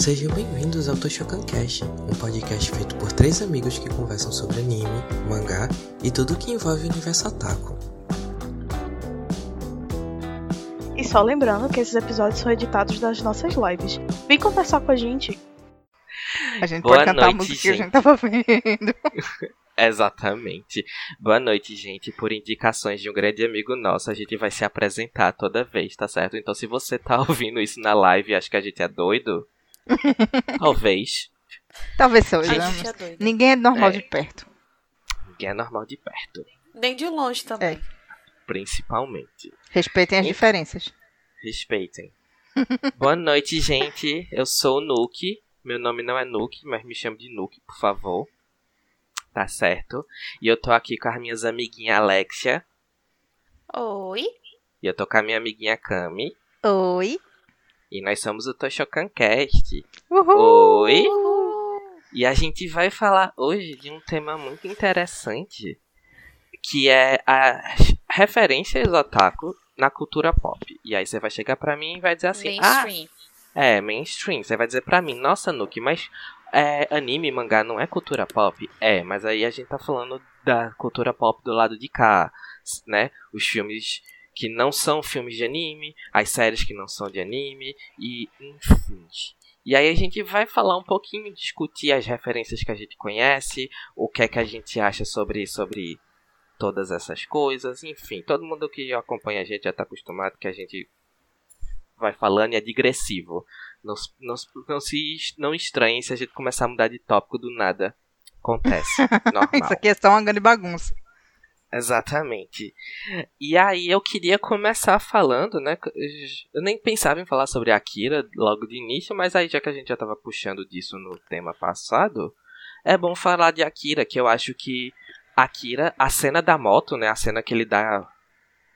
Sejam bem-vindos ao Toshokan Cast, um podcast feito por três amigos que conversam sobre anime, mangá e tudo que envolve o universo otaku. E só lembrando que esses episódios são editados das nossas lives. Vem conversar com a gente. A gente Boa pode cantar noite, a música que gente. a gente tava vendo. Exatamente. Boa noite, gente. Por indicações de um grande amigo nosso, a gente vai se apresentar toda vez, tá certo? Então, se você tá ouvindo isso na live e acha que a gente é doido, talvez. Talvez seja. É. Ninguém é normal É. de perto. Ninguém é normal de perto, Nem de longe também. É. principalmente. Respeitem as E- diferenças. Respeitem. Boa noite, gente. Eu sou o Nuke. Meu nome não é Nuke, mas me chame de Nuke, por favor. Tá certo? E eu tô aqui com as minhas amiguinhas Alexia. Oi. E eu tô com a minha amiguinha Kami. Oi. E nós somos o Toshokan Cast. Uhul. Oi? E a gente vai falar hoje de um tema muito interessante, que é as referências otaku na cultura pop. E aí você vai chegar pra mim e vai dizer assim: "Ah, Mainstream. é mainstream". Você vai dizer pra mim: "Nossa, Nuke, mas é, anime, mangá não é cultura pop?". É, mas aí a gente tá falando da cultura pop do lado de cá, né? Os filmes que não são filmes de anime, as séries que não são de anime e enfim. E aí a gente vai falar um pouquinho, discutir as referências que a gente conhece, o que é que a gente acha sobre, sobre todas essas coisas, enfim. Todo mundo que acompanha a gente já tá acostumado que a gente vai falando e é digressivo. Não, não se não estranhe se a gente começar a mudar de tópico do nada. Acontece. Normal. Isso aqui é só uma grande bagunça. Exatamente. E aí eu queria começar falando, né? Eu nem pensava em falar sobre Akira logo de início, mas aí já que a gente já tava puxando disso no tema passado, é bom falar de Akira, que eu acho que Akira, a cena da moto, né? A cena que ele dá.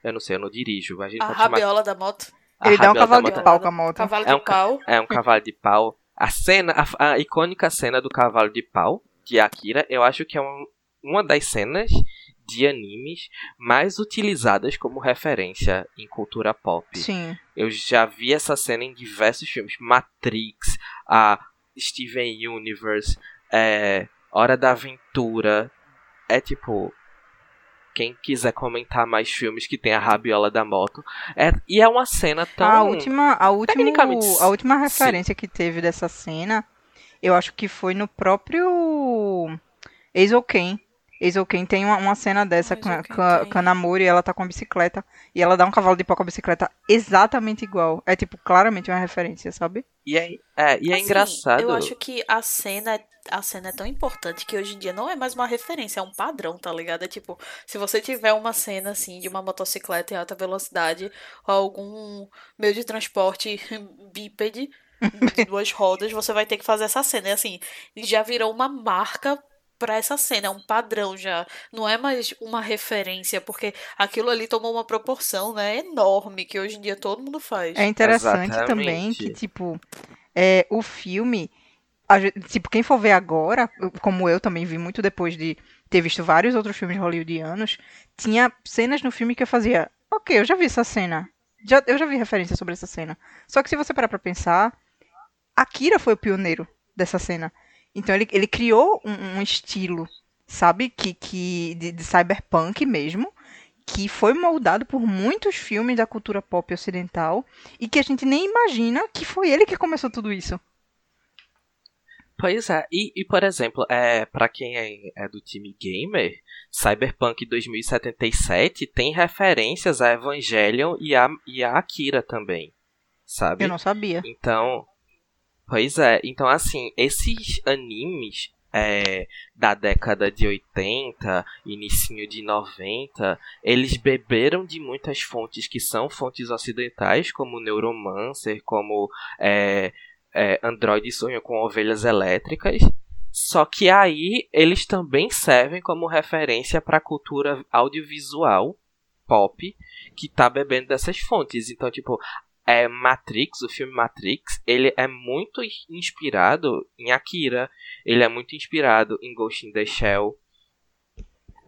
Eu não sei, eu não dirijo. A gente A chamar- rabiola da moto. a Ele dá um cavalo de pau com a moto. Cavalo É de um ca- pau. é um cavalo de pau. A cena, a, a icônica cena do cavalo de pau de Akira, eu acho que é um- uma das cenas de animes mais utilizadas como referência em cultura pop. Sim. Eu já vi essa cena em diversos filmes. Matrix, a Steven Universe, é, Hora da Aventura. É tipo. Quem quiser comentar mais filmes que tem a rabiola da moto. É, e é uma cena tão. A última, a última, Tecnicamente, a última sim. referência que teve dessa cena, eu acho que foi no próprio Eizouken. Eizouken tem uma, uma cena dessa com, a- Eizouken com, a- com a Namori, ela tá com a bicicleta e ela dá um cavalo de pau com a bicicleta exatamente igual. É tipo claramente uma referência, sabe? E é, é, e é Assim, engraçado. Eu acho que a cena, a cena é tão importante que hoje em dia não é mais uma referência, é um padrão, tá ligado? É tipo, se você tiver uma cena assim de uma motocicleta em alta velocidade ou algum meio de transporte bípede de duas rodas, você vai ter que fazer essa cena. E assim, já virou uma marca pra essa cena, é um padrão já. Não é mais uma referência, porque aquilo ali tomou uma proporção, né, enorme, que hoje em dia todo mundo faz. É interessante Exatamente. também que, tipo, é, o filme. tipo, quem for ver agora, como eu também vi muito depois de ter visto vários outros filmes hollywoodianos, tinha cenas no filme que eu fazia. Ok, eu já vi essa cena. Já, eu já vi referência sobre essa cena. Só que se você parar pra pensar, Akira foi o pioneiro dessa cena. Então ele, ele criou um, um estilo, sabe? Que, que de, de cyberpunk mesmo, que foi moldado por muitos filmes da cultura pop ocidental e que a gente nem imagina que foi ele que começou tudo isso. Pois é, e, e, por exemplo, é, para quem é, é do time gamer, Cyberpunk 2077 tem referências a Evangelion e a, e a Akira também, sabe? Eu não sabia. Então, pois é, então assim, esses animes é, da década de 80, inicinho de 90, eles beberam de muitas fontes que são fontes ocidentais, como Neuromancer, como é, é, Android sonha com ovelhas elétricas. Só que aí eles também servem como referência para a cultura audiovisual pop que tá bebendo dessas fontes. Então, tipo, é Matrix, o filme Matrix, ele é muito inspirado em Akira, ele é muito inspirado em Ghost in the Shell,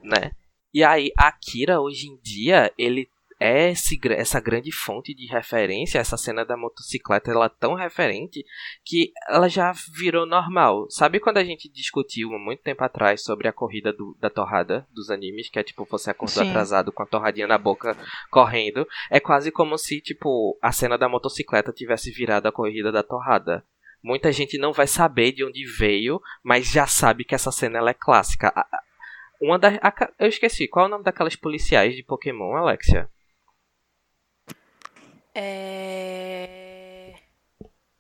né? E aí Akira hoje em dia, ele é esse, essa grande fonte de referência, essa cena da motocicleta, ela é tão referente que ela já virou normal. Sabe quando a gente discutiu há muito tempo atrás sobre a corrida do, da torrada dos animes, que é tipo você acordou Sim. atrasado com a torradinha na boca correndo? É quase como se, tipo, a cena da motocicleta tivesse virado a corrida da torrada. Muita gente não vai saber de onde veio, mas já sabe que essa cena ela é clássica. Uma das. Eu esqueci, qual é o nome daquelas policiais de Pokémon, Alexia? É...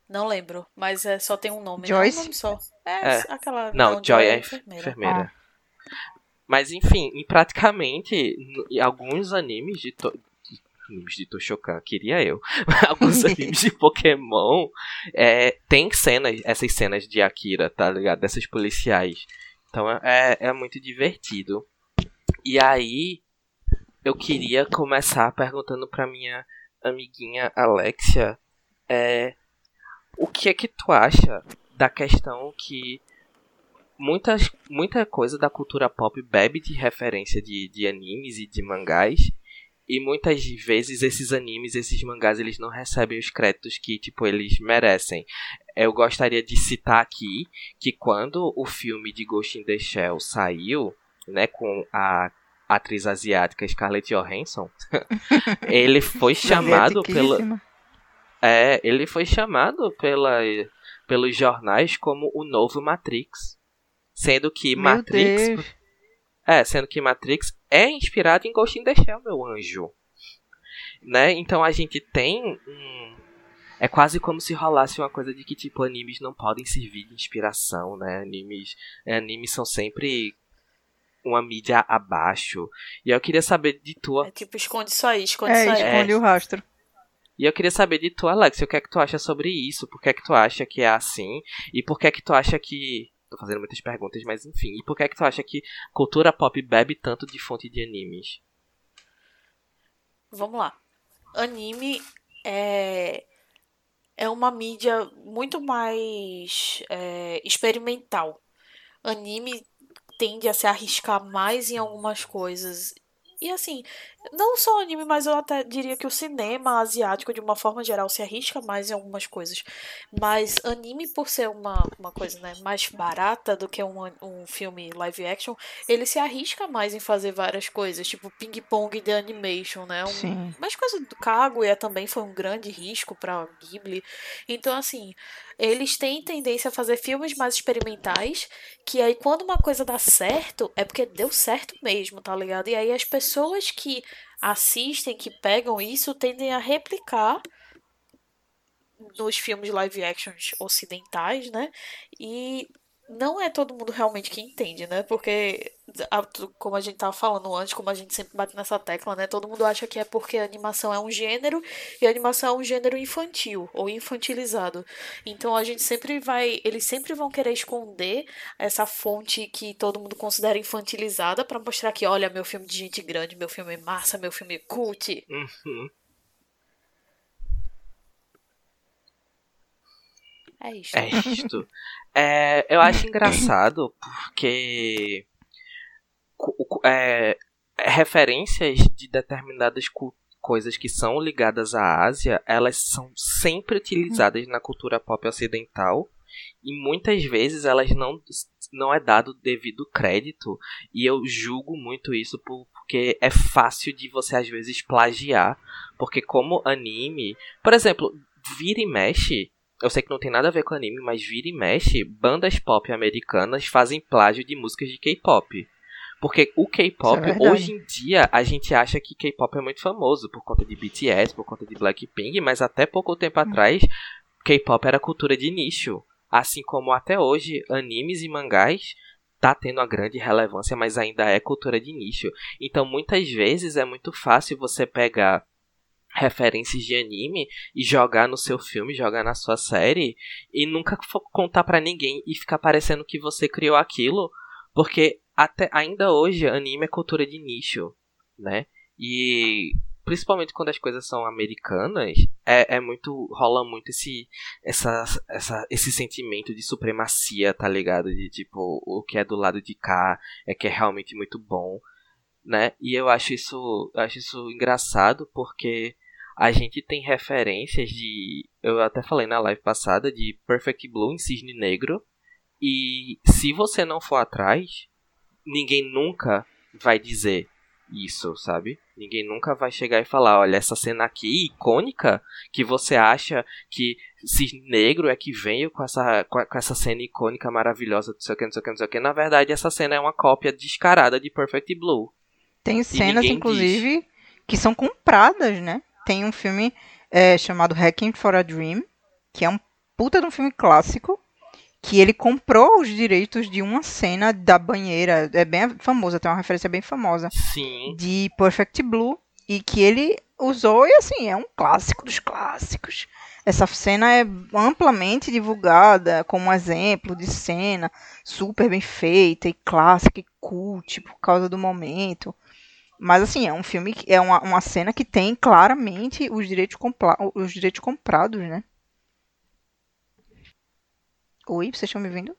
Não lembro, mas é, só tem um nome. Joyce? Não, um nome só. É, é. aquela. Não, não Joy, é enfermeira. enfermeira. Ah. Mas enfim, e praticamente em alguns animes de, to... animes de Toshokan, queria eu. alguns animes de Pokémon é, tem cenas, essas cenas de Akira, tá ligado? Dessas policiais. Então é, é muito divertido. E aí eu queria começar perguntando pra minha amiguinha Alexia, é o que é que tu acha da questão que muitas, muita coisa da cultura pop bebe de referência de, de animes e de mangás e muitas vezes esses animes, esses mangás, eles não recebem os créditos que, tipo, eles merecem. Eu gostaria de citar aqui que quando o filme de Ghost in the Shell saiu, né, com a atriz asiática Scarlett Johansson, ele foi chamado pela é, ele foi chamado pela, pelos jornais como o novo Matrix, sendo que Meu Matrix Deus. é, sendo que Matrix é inspirado em Ghost in the Shell, meu anjo. Né? Então a gente tem um é quase como se rolasse uma coisa de que tipo animes não podem servir de inspiração, né? Animes, é, animes são sempre uma mídia abaixo. E eu queria saber de tua. É tipo, esconde isso aí, esconde É, isso aí. esconde o rastro. E eu queria saber de tu, Alex, o que é que tu acha sobre isso? Por que é que tu acha que é assim? E por que é que tu acha que. Tô fazendo muitas perguntas, mas enfim. E por que é que tu acha que cultura pop bebe tanto de fonte de animes? Vamos lá. Anime é, é uma mídia muito mais é, experimental. Anime tende a se arriscar mais em algumas coisas. E assim, não só anime, mas eu até diria que o cinema asiático, de uma forma geral, se arrisca mais em algumas coisas. Mas anime, por ser uma, uma coisa né, mais barata do que um, um filme live action, ele se arrisca mais em fazer várias coisas, tipo ping-pong de animation, né? Um, Sim. mais coisa do Kaguya também foi um grande risco para Ghibli. Então, assim, eles têm tendência a fazer filmes mais experimentais, que aí quando uma coisa dá certo, é porque deu certo mesmo, tá ligado? E aí as pessoas que assistem, que pegam isso, tendem a replicar nos filmes live actions ocidentais, né? E não é todo mundo realmente que entende, né? Porque, como a gente tava falando antes, como a gente sempre bate nessa tecla, né? Todo mundo acha que é porque animação é um gênero e animação é um gênero infantil ou infantilizado. Então a gente sempre vai. Eles sempre vão querer esconder essa fonte que todo mundo considera infantilizada para mostrar que, olha, meu filme de gente grande, meu filme é massa, meu filme é cult. Uhum. É isto. É isto. É, eu acho engraçado porque é, referências de determinadas coisas que são ligadas à Ásia, elas são sempre utilizadas na cultura pop ocidental e muitas vezes elas não não é dado devido crédito e eu julgo muito isso porque é fácil de você às vezes plagiar, porque como anime, por exemplo, vira e mexe eu sei que não tem nada a ver com anime, mas vira e mexe, bandas pop americanas fazem plágio de músicas de K-pop. Porque o K-pop, é hoje em dia, a gente acha que K-pop é muito famoso por conta de BTS, por conta de Blackpink, mas até pouco tempo Hum. atrás, K-pop era cultura de nicho. Assim como até hoje, animes e mangás tá tendo uma grande relevância, mas ainda é cultura de nicho. Então, muitas vezes é muito fácil você pegar referências de anime e jogar no seu filme, jogar na sua série e nunca contar para ninguém e ficar parecendo que você criou aquilo, porque até ainda hoje anime é cultura de nicho, né? E principalmente quando as coisas são americanas, é, é muito rola muito esse essa, essa esse sentimento de supremacia, tá ligado? De tipo, o que é do lado de cá é que é realmente muito bom. né? E eu acho isso, eu acho isso engraçado porque a gente tem referências de, eu até falei na live passada de Perfect Blue em Cisne Negro e se você não for atrás, ninguém nunca vai dizer isso, sabe? Ninguém nunca vai chegar e falar, olha, essa cena aqui icônica que você acha que Cisne Negro é que veio com essa, com essa cena icônica maravilhosa, não sei o que, não sei o que, não sei o que. Na verdade, essa cena é uma cópia descarada de Perfect Blue. Tem cenas, inclusive, diz. que são compradas, né? Tem um filme é, chamado Hacking for a Dream, que é um puta de um filme clássico, que ele comprou os direitos de uma cena da banheira, é bem famosa, tem uma referência bem famosa, Sim. de Perfect Blue, e que ele usou, e assim, é um clássico dos clássicos. Essa cena é amplamente divulgada como exemplo de cena super bem feita e clássica e cult por causa do momento. Mas assim, é um filme, é uma, uma cena que tem claramente os direitos, compla os direitos comprados, né? Oi, vocês estão me ouvindo?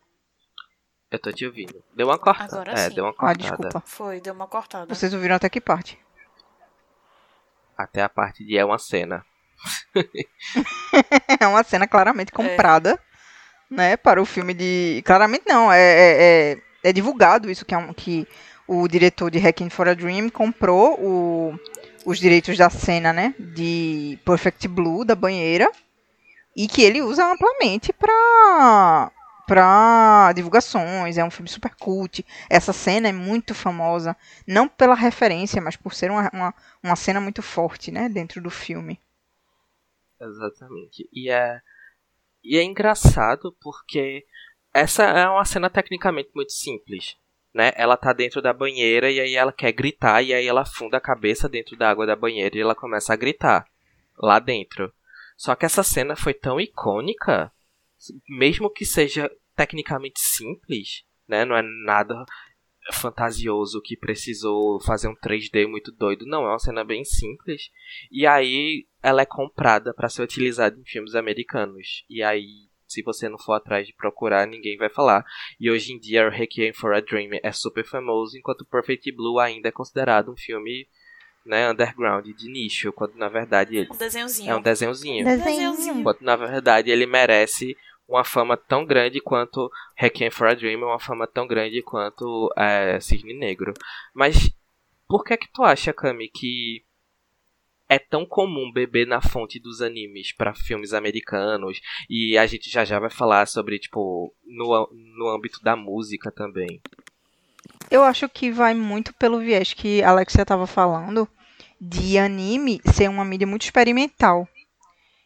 Eu tô te ouvindo. Deu uma cortada. Agora é, sim. deu uma Ah, cortada. desculpa. Foi, deu uma cortada. Vocês ouviram até que parte? Até a parte de é uma cena. É uma cena claramente comprada, né, para o filme de... Claramente não, é, é, é, é divulgado isso, que, é um, que o diretor de Hacking for a Dream comprou o, os direitos da cena, né, de Perfect Blue, da banheira, e que ele usa amplamente para para divulgações, é um filme super cult. Essa cena é muito famosa, não pela referência, mas por ser uma, uma, uma cena muito forte, né, dentro do filme. Exatamente. E é, e é engraçado porque essa é uma cena tecnicamente muito simples. Né? Ela tá dentro da banheira e aí ela quer gritar e aí ela afunda a cabeça dentro da água da banheira e ela começa a gritar lá dentro. Só que essa cena foi tão icônica, mesmo que seja tecnicamente simples, né? Não é nada fantasioso que precisou fazer um 3D muito doido. Não, é uma cena bem simples. E aí ela é comprada para ser utilizada em filmes americanos. E aí, se você não for atrás de procurar, ninguém vai falar. E hoje em dia, Requiem for a Dream é super famoso, enquanto Perfect Blue ainda é considerado um filme né, underground, de nicho, quando na verdade ele Um desenhozinho. é um desenhozinho. Desenhozinho. Enquanto na verdade ele merece uma fama tão grande quanto Requiem for a Dream, uma fama tão grande quanto é, Cisne Negro. Mas por que que tu acha, Kami, que é tão comum beber na fonte dos animes para filmes americanos e a gente já já vai falar sobre tipo no, no âmbito da música também. Eu acho que vai muito pelo viés que a Alexia estava falando de anime ser uma mídia muito experimental.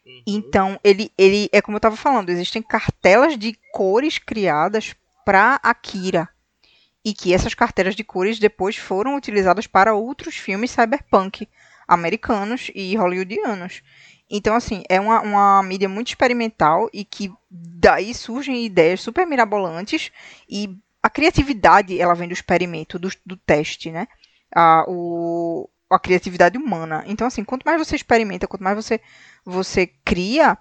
Uhum. Então, ele, ele é como eu estava falando, existem cartelas de cores criadas para Akira. E que essas cartelas de cores depois foram utilizadas para outros filmes cyberpunk americanos e hollywoodianos. Então, assim, é uma, uma mídia muito experimental e que daí surgem ideias super mirabolantes e a criatividade, ela vem do experimento, do, do teste, né? A, o, a criatividade humana. Então, assim, quanto mais você experimenta, quanto mais você, você cria,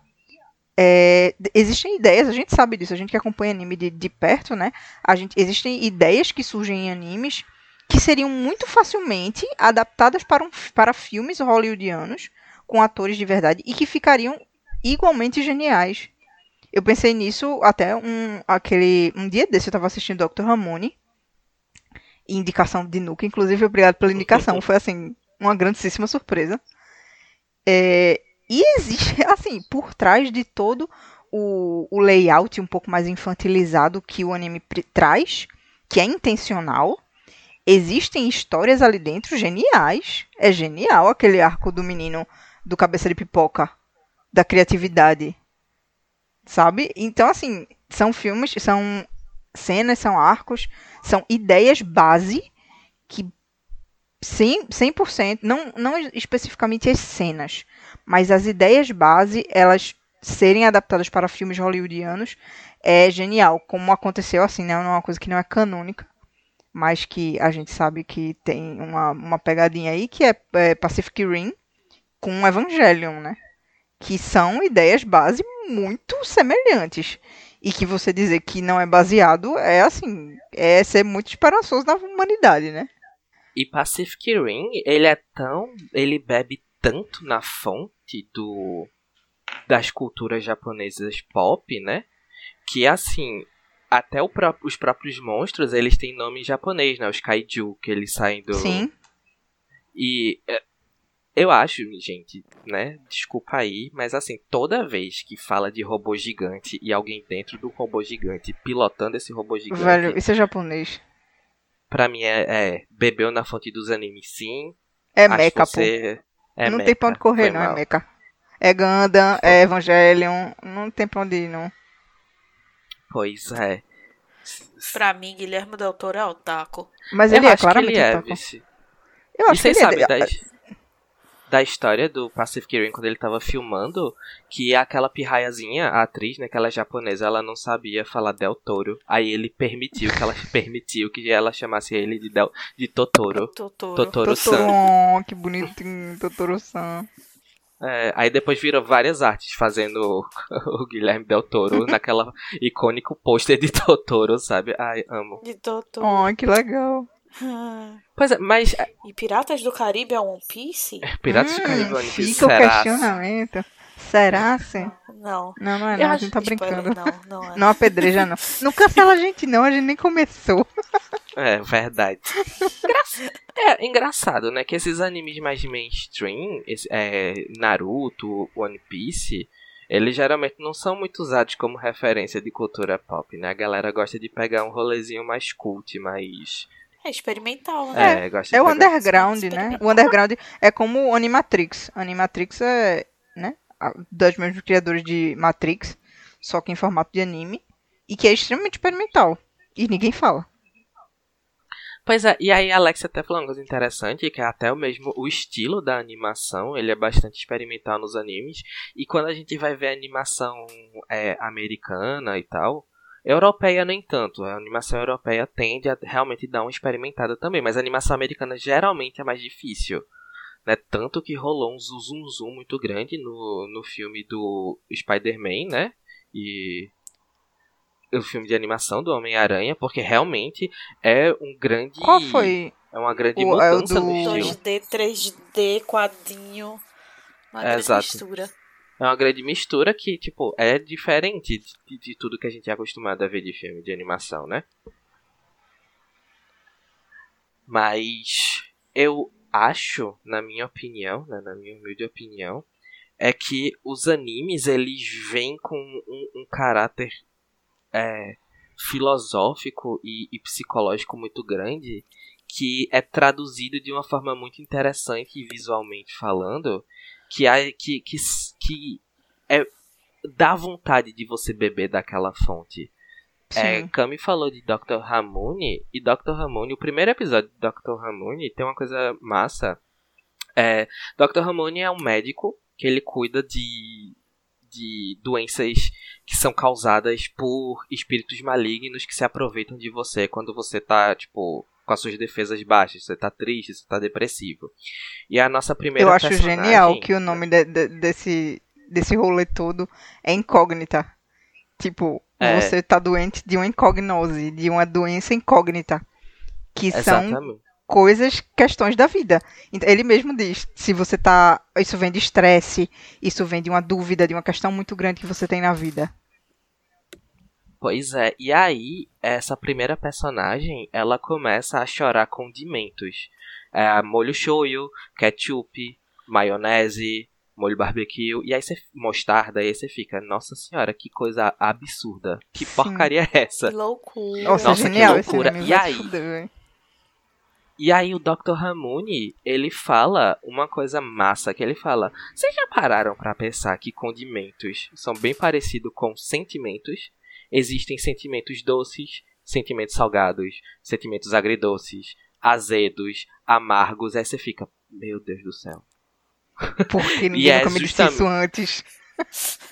é, existem ideias, a gente sabe disso, a gente que acompanha anime de, de perto, né? A gente, existem ideias que surgem em animes que seriam muito facilmente adaptadas para, um, para filmes hollywoodianos com atores de verdade e que ficariam igualmente geniais. Eu pensei nisso até um, aquele, um dia desse eu estava assistindo Dr. Ramone, indicação de Nuka, inclusive obrigado pela indicação, foi assim, uma grandíssima surpresa. É, e existe, assim, por trás de todo o, o layout um pouco mais infantilizado que o anime traz, que é intencional, existem histórias ali dentro geniais. É genial aquele arco do menino do cabeça de pipoca, da criatividade. Sabe? Então, assim, são filmes, são cenas, são arcos, são ideias base que 100%, 100% não, não especificamente as cenas, mas as ideias base, elas serem adaptadas para filmes hollywoodianos é genial, como aconteceu assim, né? Não é uma coisa que não é canônica, mas que a gente sabe que tem uma, uma pegadinha aí, que é, é Pacific Rim com Evangelion, né? Que são ideias base muito semelhantes. E que você dizer que não é baseado é assim, é ser muito esperançoso na humanidade, né? E Pacific Rim, ele é tão. ele bebe tanto na fonte do das culturas japonesas pop, né? Que assim, até pró os próprios monstros, eles têm nome em japonês, né? Os kaiju, que eles saem do. Sim. E é, eu acho, gente, né? Desculpa aí, mas assim, toda vez que fala de robô gigante e alguém dentro do robô gigante pilotando esse robô gigante. Velho, isso é japonês. Pra mim é, é bebeu na fonte dos animes, sim. É Acho mecha, pô. você... É não mecha, tem pra onde correr, foi não, mal. é mecha. É Gundam, é Evangelion, não tem pra onde ir, não. Pois é. Pra mim, Guilherme Del Toro é otaku. Mas eu ele é acho que claramente ele é, otaku. vice. Eu E acho que vocês ele sabem é. da, da história do Pacific Rim quando ele tava filmando que aquela pirraiazinha, a atriz, né, que ela é japonesa, ela não sabia falar Del Toro. Aí ele permitiu que ela permitiu que ela chamasse ele de, Del, de Totoro. Totoro. Totoro-san. Totoro, que bonitinho, Totoro-san. É, aí depois virou várias artes fazendo o, o Guilherme Del Toro naquela icônico pôster de Totoro, sabe? Ai, amo. De Totoro. Oh, que legal. Ah. Pois é, mas é, E Piratas do Caribe é One Piece? Piratas do Hum, Caribe One Piece, Fica o será? questionamento. Será, sim? Não. Não, não é não, a gente tá Spoiler, brincando. Não, não é. Não apedreja, não. Não cancela a gente, não, a gente nem começou. É, verdade. É, engraçado, né? Que esses animes mais mainstream, esse- é, Naruto, One Piece, eles geralmente não são muito usados como referência de cultura pop, né? A galera gosta de pegar um rolezinho mais cult, mais. É experimental, né? É, gosta É de o pegar- underground, né? O underground é como o Animatrix. Animatrix é, né? Das mesmos criadores de Matrix, só que em formato de anime. E que é extremamente experimental. E ninguém fala. Pois é, e aí Alex até falou uma coisa interessante, que é até o mesmo o estilo da animação, ele é bastante experimental nos animes, e quando a gente vai ver a animação é, americana e tal, europeia nem tanto, a animação europeia tende a realmente dar uma experimentada também, mas a animação americana geralmente é mais difícil. Né? Tanto que rolou um zoom zoom zoom muito grande no, no filme do Spider-Man, né? E o filme de animação do Homem-Aranha, porque realmente é um grande. Qual foi? É uma grande O- é o mudança no do- estilo. 2D, 3D, quadrinho. Uma É, grande exato. mistura. É uma grande mistura que, tipo, é diferente de, de tudo que a gente é acostumado a ver de filme de animação, né? Mas eu acho, na minha opinião, né, na minha humilde opinião, é que os animes eles vêm com um, um caráter é, filosófico e, e psicológico muito grande que é traduzido de uma forma muito interessante visualmente falando que é, que, que, que é, dá vontade de você beber daquela fonte. É. Kami falou de Dr. Ramune e Dr. Ramune, o primeiro episódio de Dr. Ramune tem uma coisa massa. É, Dr. Ramune é um médico que ele cuida de, de doenças que são causadas por espíritos malignos que se aproveitam de você quando você tá, tipo, com as suas defesas baixas, você tá triste, você tá depressivo. E a nossa primeira Eu acho personagem- genial que o nome de- de- desse, desse rolê todo é incógnita. Tipo, É. você tá doente de uma incognose, de uma doença incógnita. Que são Exatamente. coisas, questões da vida. Então, ele mesmo diz, se você tá. Isso vem de estresse, isso vem de uma dúvida, de uma questão muito grande que você tem na vida. Pois é, e aí, essa primeira personagem, ela começa a chorar condimentos. É, molho shoyu, ketchup, maionese, molho barbecue, e aí você mostarda, e aí você fica, nossa senhora, que coisa absurda. Que Sim. porcaria é essa? Que loucura. Nossa, Nossa, que genial esse loucura. E aí? fuder. E aí o Dr. Ramune, ele fala uma coisa massa, que ele fala, vocês já pararam pra pensar que condimentos são bem parecidos com sentimentos? Existem sentimentos doces, sentimentos salgados, sentimentos agridoces, azedos, amargos, aí você fica, meu Deus do céu. Porque ninguém é nunca me disse justamente- isso antes.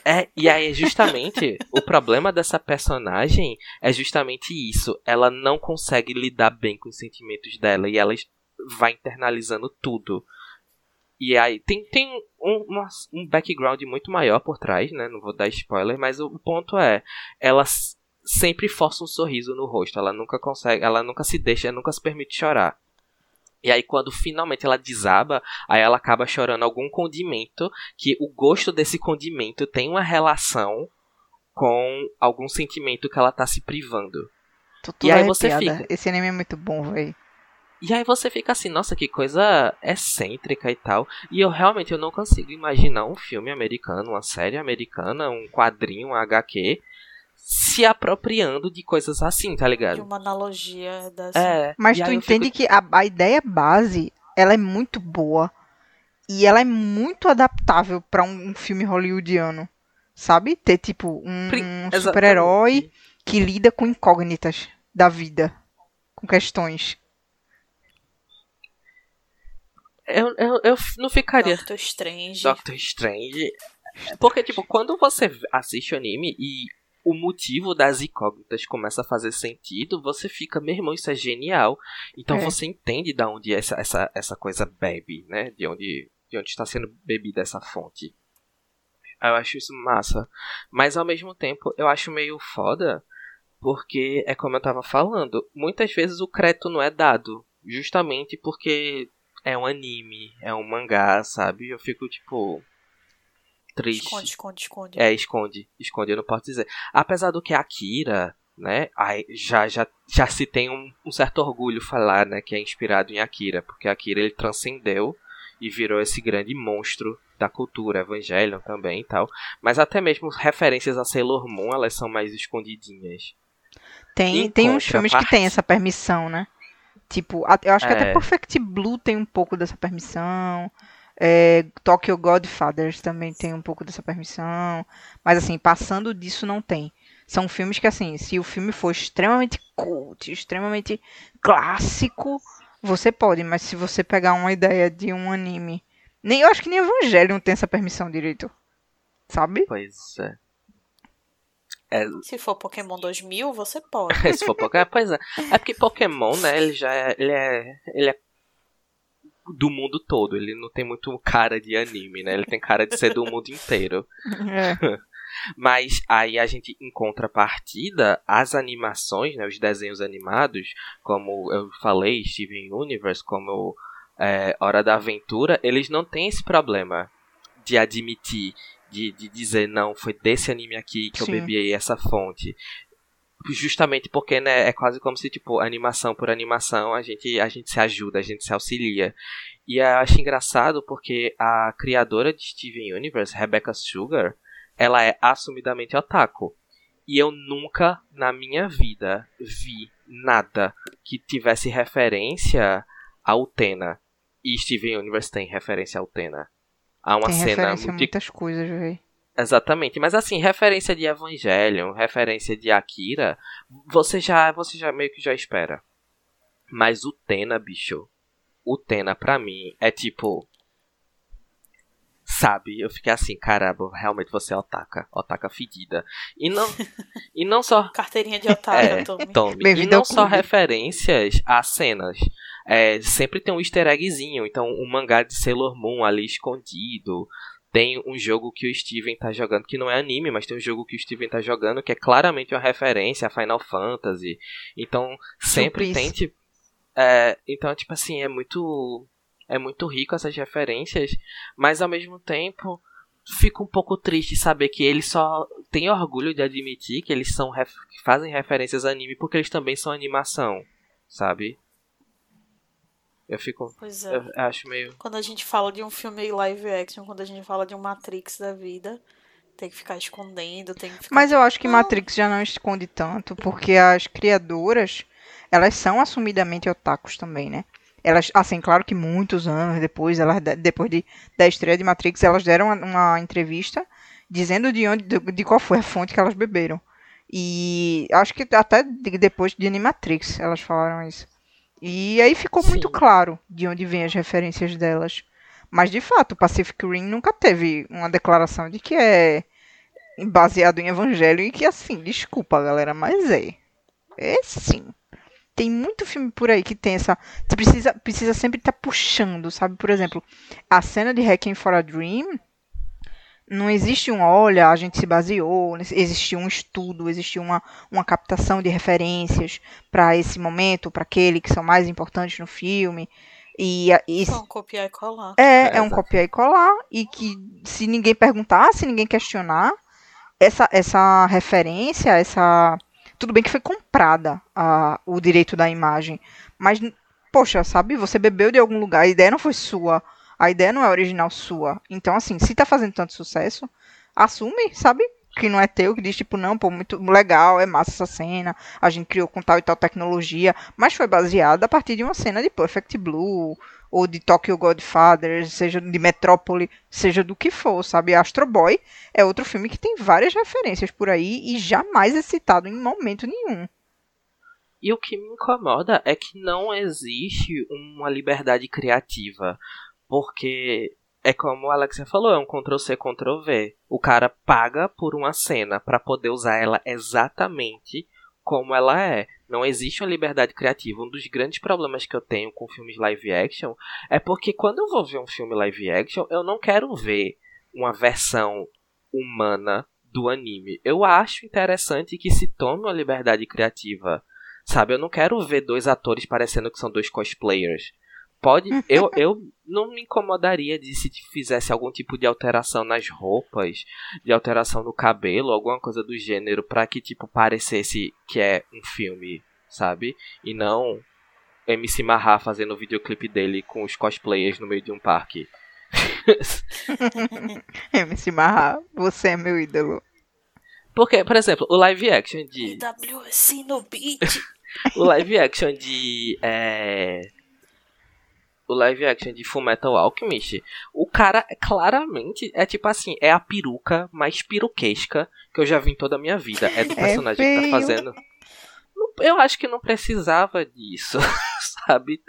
É, e aí justamente o problema dessa personagem é justamente isso. Ela não consegue lidar bem com os sentimentos dela e ela vai internalizando tudo. E aí tem, tem um, uma- um background muito maior por trás, né? Não vou dar spoiler, mas o ponto é, ela sempre força um sorriso no rosto. Ela nunca consegue, ela nunca se deixa, nunca se permite chorar. E aí, quando finalmente ela desaba, aí ela acaba chorando algum condimento, que o gosto desse condimento tem uma relação com algum sentimento que ela tá se privando. Tô E aí você fica. Esse anime é muito bom, velho. E aí você fica assim, nossa, que coisa excêntrica e tal. E eu realmente eu não consigo imaginar um filme americano, uma série americana, um quadrinho, um HQ, se apropriando de coisas assim, tá De ligado? uma analogia dessa. É. Mas tu entende fico- que a, a ideia base, ela é muito boa. E ela é muito adaptável pra um, um filme hollywoodiano. Sabe? Ter, tipo, um, um super-herói que lida com incógnitas da vida. Com questões. Eu, eu, eu não ficaria. Doctor Strange. Doctor Strange. Porque, tipo, quando você assiste o anime e o motivo das incógnitas começa a fazer sentido, você fica, meu irmão, isso é genial. Então É. você entende da onde essa, essa, essa coisa bebe, né? De onde, de onde está sendo bebida essa fonte. Eu acho isso massa. Mas ao mesmo tempo, eu acho meio foda. Porque é como eu tava falando, muitas vezes o crédito não é dado. Justamente porque é um anime, é um mangá, sabe? Eu fico tipo. Triste. Esconde, esconde, esconde. É, esconde. Esconde, eu não posso dizer. Apesar do que a Akira, né? ai, Já, já, já se tem um, um certo orgulho falar, né? Que é inspirado em Akira. Porque Akira ele transcendeu e virou esse grande monstro da cultura, Evangelion também e tal. Mas até mesmo referências a Sailor Moon, elas são mais escondidinhas. Tem, Em tem uns filmes que tem essa permissão, né? Tipo, eu acho que até É. Perfect Blue tem um pouco dessa permissão. É, Tokyo Godfathers também tem um pouco dessa permissão. Mas assim, passando disso não tem. São filmes que, assim, se o filme for extremamente cult, extremamente clássico, você pode. Mas se você pegar uma ideia de um anime. Nem, eu acho que nem Evangelho tem essa permissão direito. Sabe? Pois é. É, Se for Pokémon 2000, você pode. se for Pokémon, pois é. É porque Pokémon, né, ele já é, ele é, ele é do mundo todo, ele não tem muito cara de anime, né, ele tem cara de ser do mundo inteiro. É. Mas aí a gente em contrapartida, as animações, né, os desenhos animados, como eu falei, Steven Universe, como é, Hora da Aventura, eles não têm esse problema de admitir, de, de dizer, não, foi desse anime aqui que Sim. eu bebi essa fonte. Justamente porque, né, é quase como se, tipo, animação por animação, a gente, a gente se ajuda, a gente se auxilia. E eu acho engraçado porque a criadora de Steven Universe, Rebecca Sugar, ela é assumidamente otaku. E eu nunca na minha vida vi nada que tivesse referência a Utena. E Steven Universe tem referência a Utena. Há uma Tem cena referência a muito muitas coisas, velho. Exatamente, mas assim, referência de Evangelion, referência de Akira, você já, você já meio que já espera. Mas o Tena, bicho, o Tena pra mim é tipo sabe, eu fiquei assim, caramba, realmente você é otaka, otaka fedida. E não e não só Carteirinha de otário, é, Tommy. Tommy. E não só clube. referências a cenas. É, sempre tem um easter eggzinho. Então, um mangá de Sailor Moon ali escondido. Tem um jogo que o Steven tá jogando, que não é anime, mas tem um jogo que o Steven tá jogando que é claramente uma referência a Final Fantasy. Então, sempre Piece. tem, tipo. É, então, tipo assim, é muito. É muito rico essas referências, mas ao mesmo tempo fico um pouco triste saber que eles só têm orgulho de admitir que eles são ref- que fazem referências a anime porque eles também são animação, sabe? Eu fico. Pois é. Eu acho meio. Quando a gente fala de um filme live action, quando a gente fala de um Matrix da vida, tem que ficar escondendo, tem que ficar. Mas eu acho que. Matrix já não esconde tanto, porque as criadoras, elas são assumidamente otakus também, né? Elas, assim, claro que muitos anos depois, elas, depois de, da estreia de Matrix, elas deram uma, uma entrevista dizendo de onde, de, de qual foi a fonte que elas beberam. E acho que até de- depois de Animatrix elas falaram isso. E aí ficou muito Sim. claro de onde vêm as referências delas. Mas de fato, Pacific Rim nunca teve uma declaração de que é baseado em evangelho e que assim, desculpa galera, mas é. É sim. Tem muito filme por aí que tem essa. Você precisa, precisa sempre estar puxando, sabe? Por exemplo, a cena de Hacking for a Dream. Não existe um, olha, a gente se baseou, existiu um estudo, existiu uma, uma captação de referências para esse momento, para aquele que são mais importantes no filme. E, e Só um copiar e colar. é, É, é um copiar e colar. E que se ninguém perguntar, se ninguém questionar, essa, essa referência, essa. Tudo bem que foi comprada a, o direito da imagem. Mas, poxa, sabe, você bebeu de algum lugar, a ideia não foi sua. A ideia não é original sua. Então, assim, se tá fazendo tanto sucesso, assume, sabe? Que não é teu, que diz, tipo, não, pô, muito legal, é massa essa cena, a gente criou com tal e tal tecnologia, mas foi baseada a partir de uma cena de Perfect Blue, ou de Tokyo Godfather, seja de Metrópole, seja do que for, sabe? Astro Boy é outro filme que tem várias referências por aí e jamais é citado em momento nenhum. E o que me incomoda é que não existe uma liberdade criativa. Porque é como a Alexia falou, é um Ctrl-C, Ctrl-V. O cara paga por uma cena para poder usar ela exatamente como ela é. Não existe uma liberdade criativa. Um dos grandes problemas que eu tenho com filmes live action é porque quando eu vou ver um filme live action, eu não quero ver uma versão humana do anime. Eu acho interessante que se tome uma liberdade criativa. Sabe, eu não quero ver dois atores parecendo que são dois cosplayers. Pode, eu, eu não me incomodaria de se fizesse algum tipo de alteração nas roupas, de alteração no cabelo, alguma coisa do gênero, pra que tipo parecesse que é um filme, sabe? E não MC Marra fazendo o videoclipe dele com os cosplayers no meio de um parque. MC Marra, você é meu ídolo. Porque, por exemplo, o live action de WC no beat. o live action de é, o live action de Fullmetal Alchemist, o cara claramente é tipo assim, é a peruca mais piruquesca que eu já vi em toda a minha vida. É do personagem que tá fazendo. Eu acho que não precisava disso, sabe?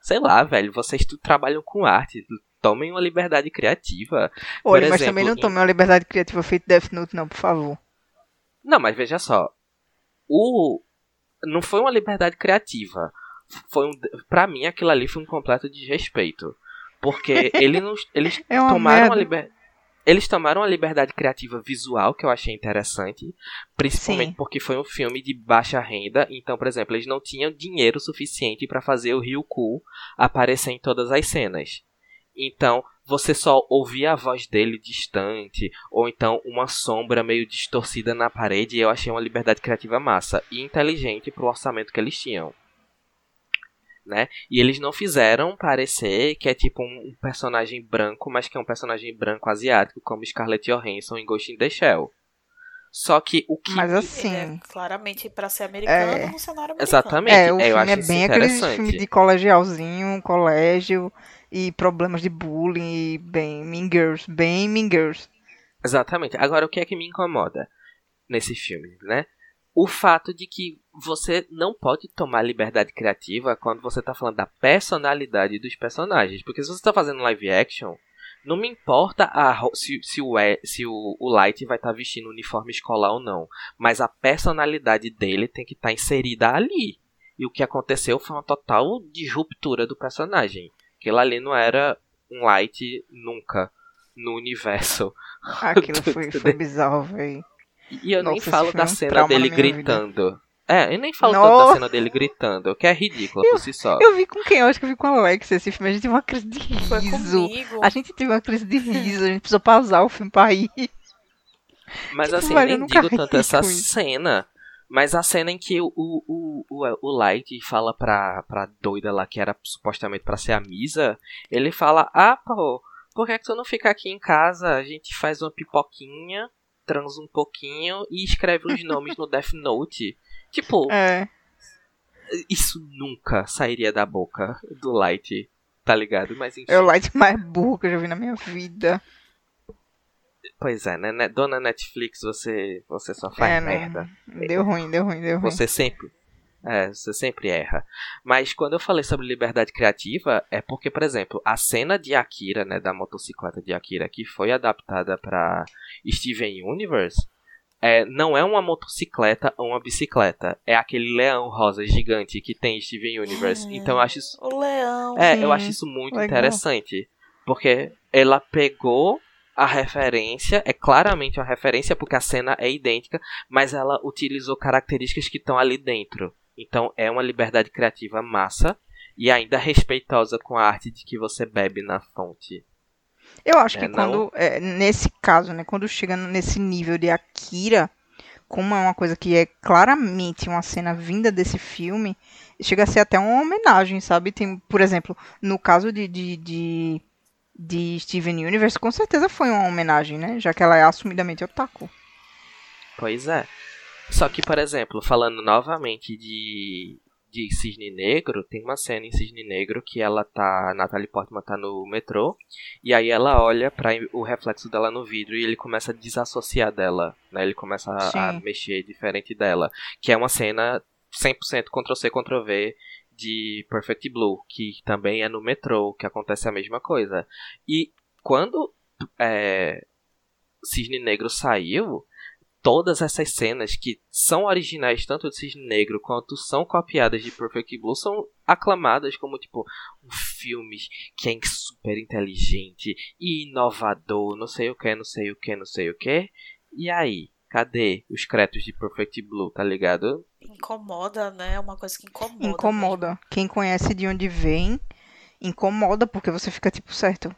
Sei lá, velho, vocês trabalham com arte, tomem uma liberdade criativa. Olha, mas exemplo, também não em- tome uma liberdade criativa feito Death Note, não, por favor. Não, mas veja só. O não foi uma liberdade criativa. Foi um para mim aquilo ali foi um completo desrespeito. Porque ele não, eles É uma tomaram a liber... Eles tomaram a liberdade criativa visual, que eu achei interessante, principalmente Sim. porque foi um filme de baixa renda, então, por exemplo, eles não tinham dinheiro suficiente para fazer o Ryuku aparecer em todas as cenas. Então, você só ouvia a voz dele distante, ou então uma sombra meio distorcida na parede, e eu achei uma liberdade criativa massa e inteligente pro orçamento que eles tinham. Né? E eles não fizeram parecer que é tipo um um personagem branco, mas que é um personagem branco asiático, como Scarlett Johansson em Ghost in the Shell. Só que o que Mas me- assim, é claramente pra ser americano É. no cenário americano. Exatamente. é, o eu filme acho é bem aquele interessante. filme de colegialzinho, colégio e problemas de bullying e bem Mean Girls, bem Mean Girls. Exatamente. Agora, o que é que me incomoda nesse filme, né? O fato de que você não pode tomar liberdade criativa quando você tá falando da personalidade dos personagens. Porque se você tá fazendo live action, não me importa a se, se, o, se o, o Light vai estar vestindo uniforme escolar ou não. Mas a personalidade dele tem que estar inserida ali. E o que aconteceu foi uma total disruptura do personagem. Aquilo ali não era um Light nunca no universo. Aquilo foi, foi bizarro, velho. E eu nem Nossa, falo esse da cena dele minha vida. É, eu nem falo tanto da cena dele gritando, que é ridícula por si só. Eu vi com quem? Eu acho que eu vi com a Alex esse filme. A gente teve uma crise de Foi riso. comigo. A gente teve uma crise de riso. A gente precisou pausar o filme pra ir. Mas tipo, assim, velho, eu nem nunca digo tanto essa cena. Mas a cena em que o, o, o, o Light fala pra, pra doida lá que era supostamente pra ser a Misa, ele fala, ah, pô, por que, que tu não fica aqui em casa? A gente faz uma pipoquinha, transa um pouquinho e escreve os nomes no Death Note. Tipo, É. isso nunca sairia da boca do Light, tá ligado? Mas enfim. É o light mais burro que eu já vi na minha vida. Pois é, né? né? Dona Netflix, você, você só faz É, não. merda. Deu ruim, deu ruim, deu ruim. Você sempre. É, você sempre erra. Mas quando eu falei sobre liberdade criativa, é porque, por exemplo, a cena de Akira, né, da motocicleta de Akira, que foi adaptada pra Steven Universe, é, não é uma motocicleta ou uma bicicleta. É aquele leão rosa gigante que tem Steven Universe. É. Então eu acho isso. O leão. É, Sim, eu acho isso muito legal. interessante. Porque ela pegou a referência, é claramente uma referência porque a cena é idêntica, mas ela utilizou características que estão ali dentro. Então é uma liberdade criativa massa. e ainda respeitosa com a arte de que você bebe na fonte. Eu acho É, que não? quando, é, nesse caso, né, quando chega nesse nível de Akira, como é uma coisa que é claramente uma cena vinda desse filme, chega a ser até uma homenagem, sabe? Tem, por exemplo, no caso de, de, de, de Steven Universe, com certeza foi uma homenagem, né? Já que ela é assumidamente otaku. Pois é. Só que, por exemplo, falando novamente de, de Cisne Negro, tem uma cena em Cisne Negro que ela tá. Natalie Portman tá no metrô. E aí ela olha para o reflexo dela no vidro e ele começa a desassociar dela. Né? Ele começa a, a mexer diferente dela. Que é uma cena 100% Ctrl-C, Ctrl-V de Perfect Blue, que também é no metrô, que acontece a mesma coisa. E quando é, Cisne Negro saiu, todas essas cenas que são originais tanto de Cisne Negro quanto são copiadas de Perfect Blue são aclamadas como tipo um filme que é super inteligente e inovador, não sei o que, não sei o que, não sei o que. E aí, cadê os créditos de Perfect Blue, tá ligado? Incomoda, né? É uma coisa que incomoda. Incomoda. Quem conhece de onde vem, incomoda, porque você fica tipo, certo.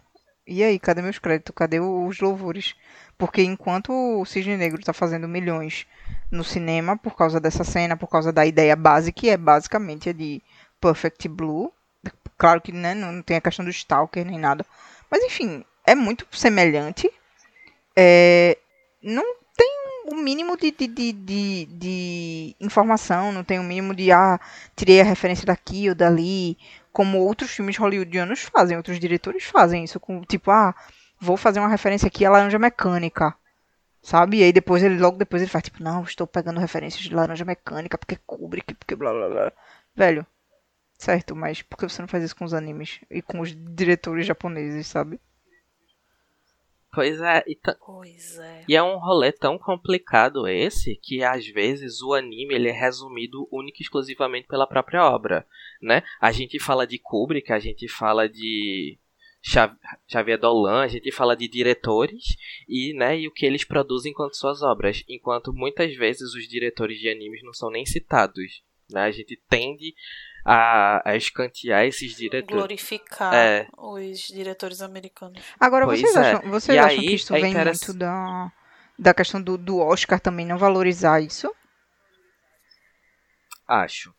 E aí, cadê meus créditos? Cadê os louvores? Porque enquanto o Cisne Negro tá fazendo milhões no cinema por causa dessa cena, por causa da ideia base, que é basicamente a de Perfect Blue. Claro que né, não tem a questão do Stalker nem nada. Mas enfim, é muito semelhante. É, não tem o mínimo de, de, de, de, de informação, não tem o mínimo de ah, tirei a referência daqui ou dali, como outros filmes hollywoodianos fazem, outros diretores fazem isso, com tipo, ah, vou fazer uma referência aqui a Laranja Mecânica. Sabe? E aí depois ele, logo depois ele faz, tipo, não, estou pegando referências de Laranja Mecânica, porque Kubrick, porque blá blá blá. Velho, certo, mas por que você não faz isso com os animes e com os diretores japoneses, sabe? Pois é, e, ta- Pois é. e é um rolê tão complicado esse que às vezes o anime ele é resumido única e exclusivamente pela própria obra, né? A gente fala de Kubrick, a gente fala de Xav- Xavier Dolan, a gente fala de diretores e, né, e o que eles produzem enquanto suas obras, enquanto muitas vezes os diretores de animes não são nem citados, né? A gente tende a, a escantear esses diretores. Glorificar É. os diretores americanos. Agora, Pois vocês, é. acham, vocês acham aí que isso é vem muito da, da questão do, do Oscar também não valorizar isso? Acho.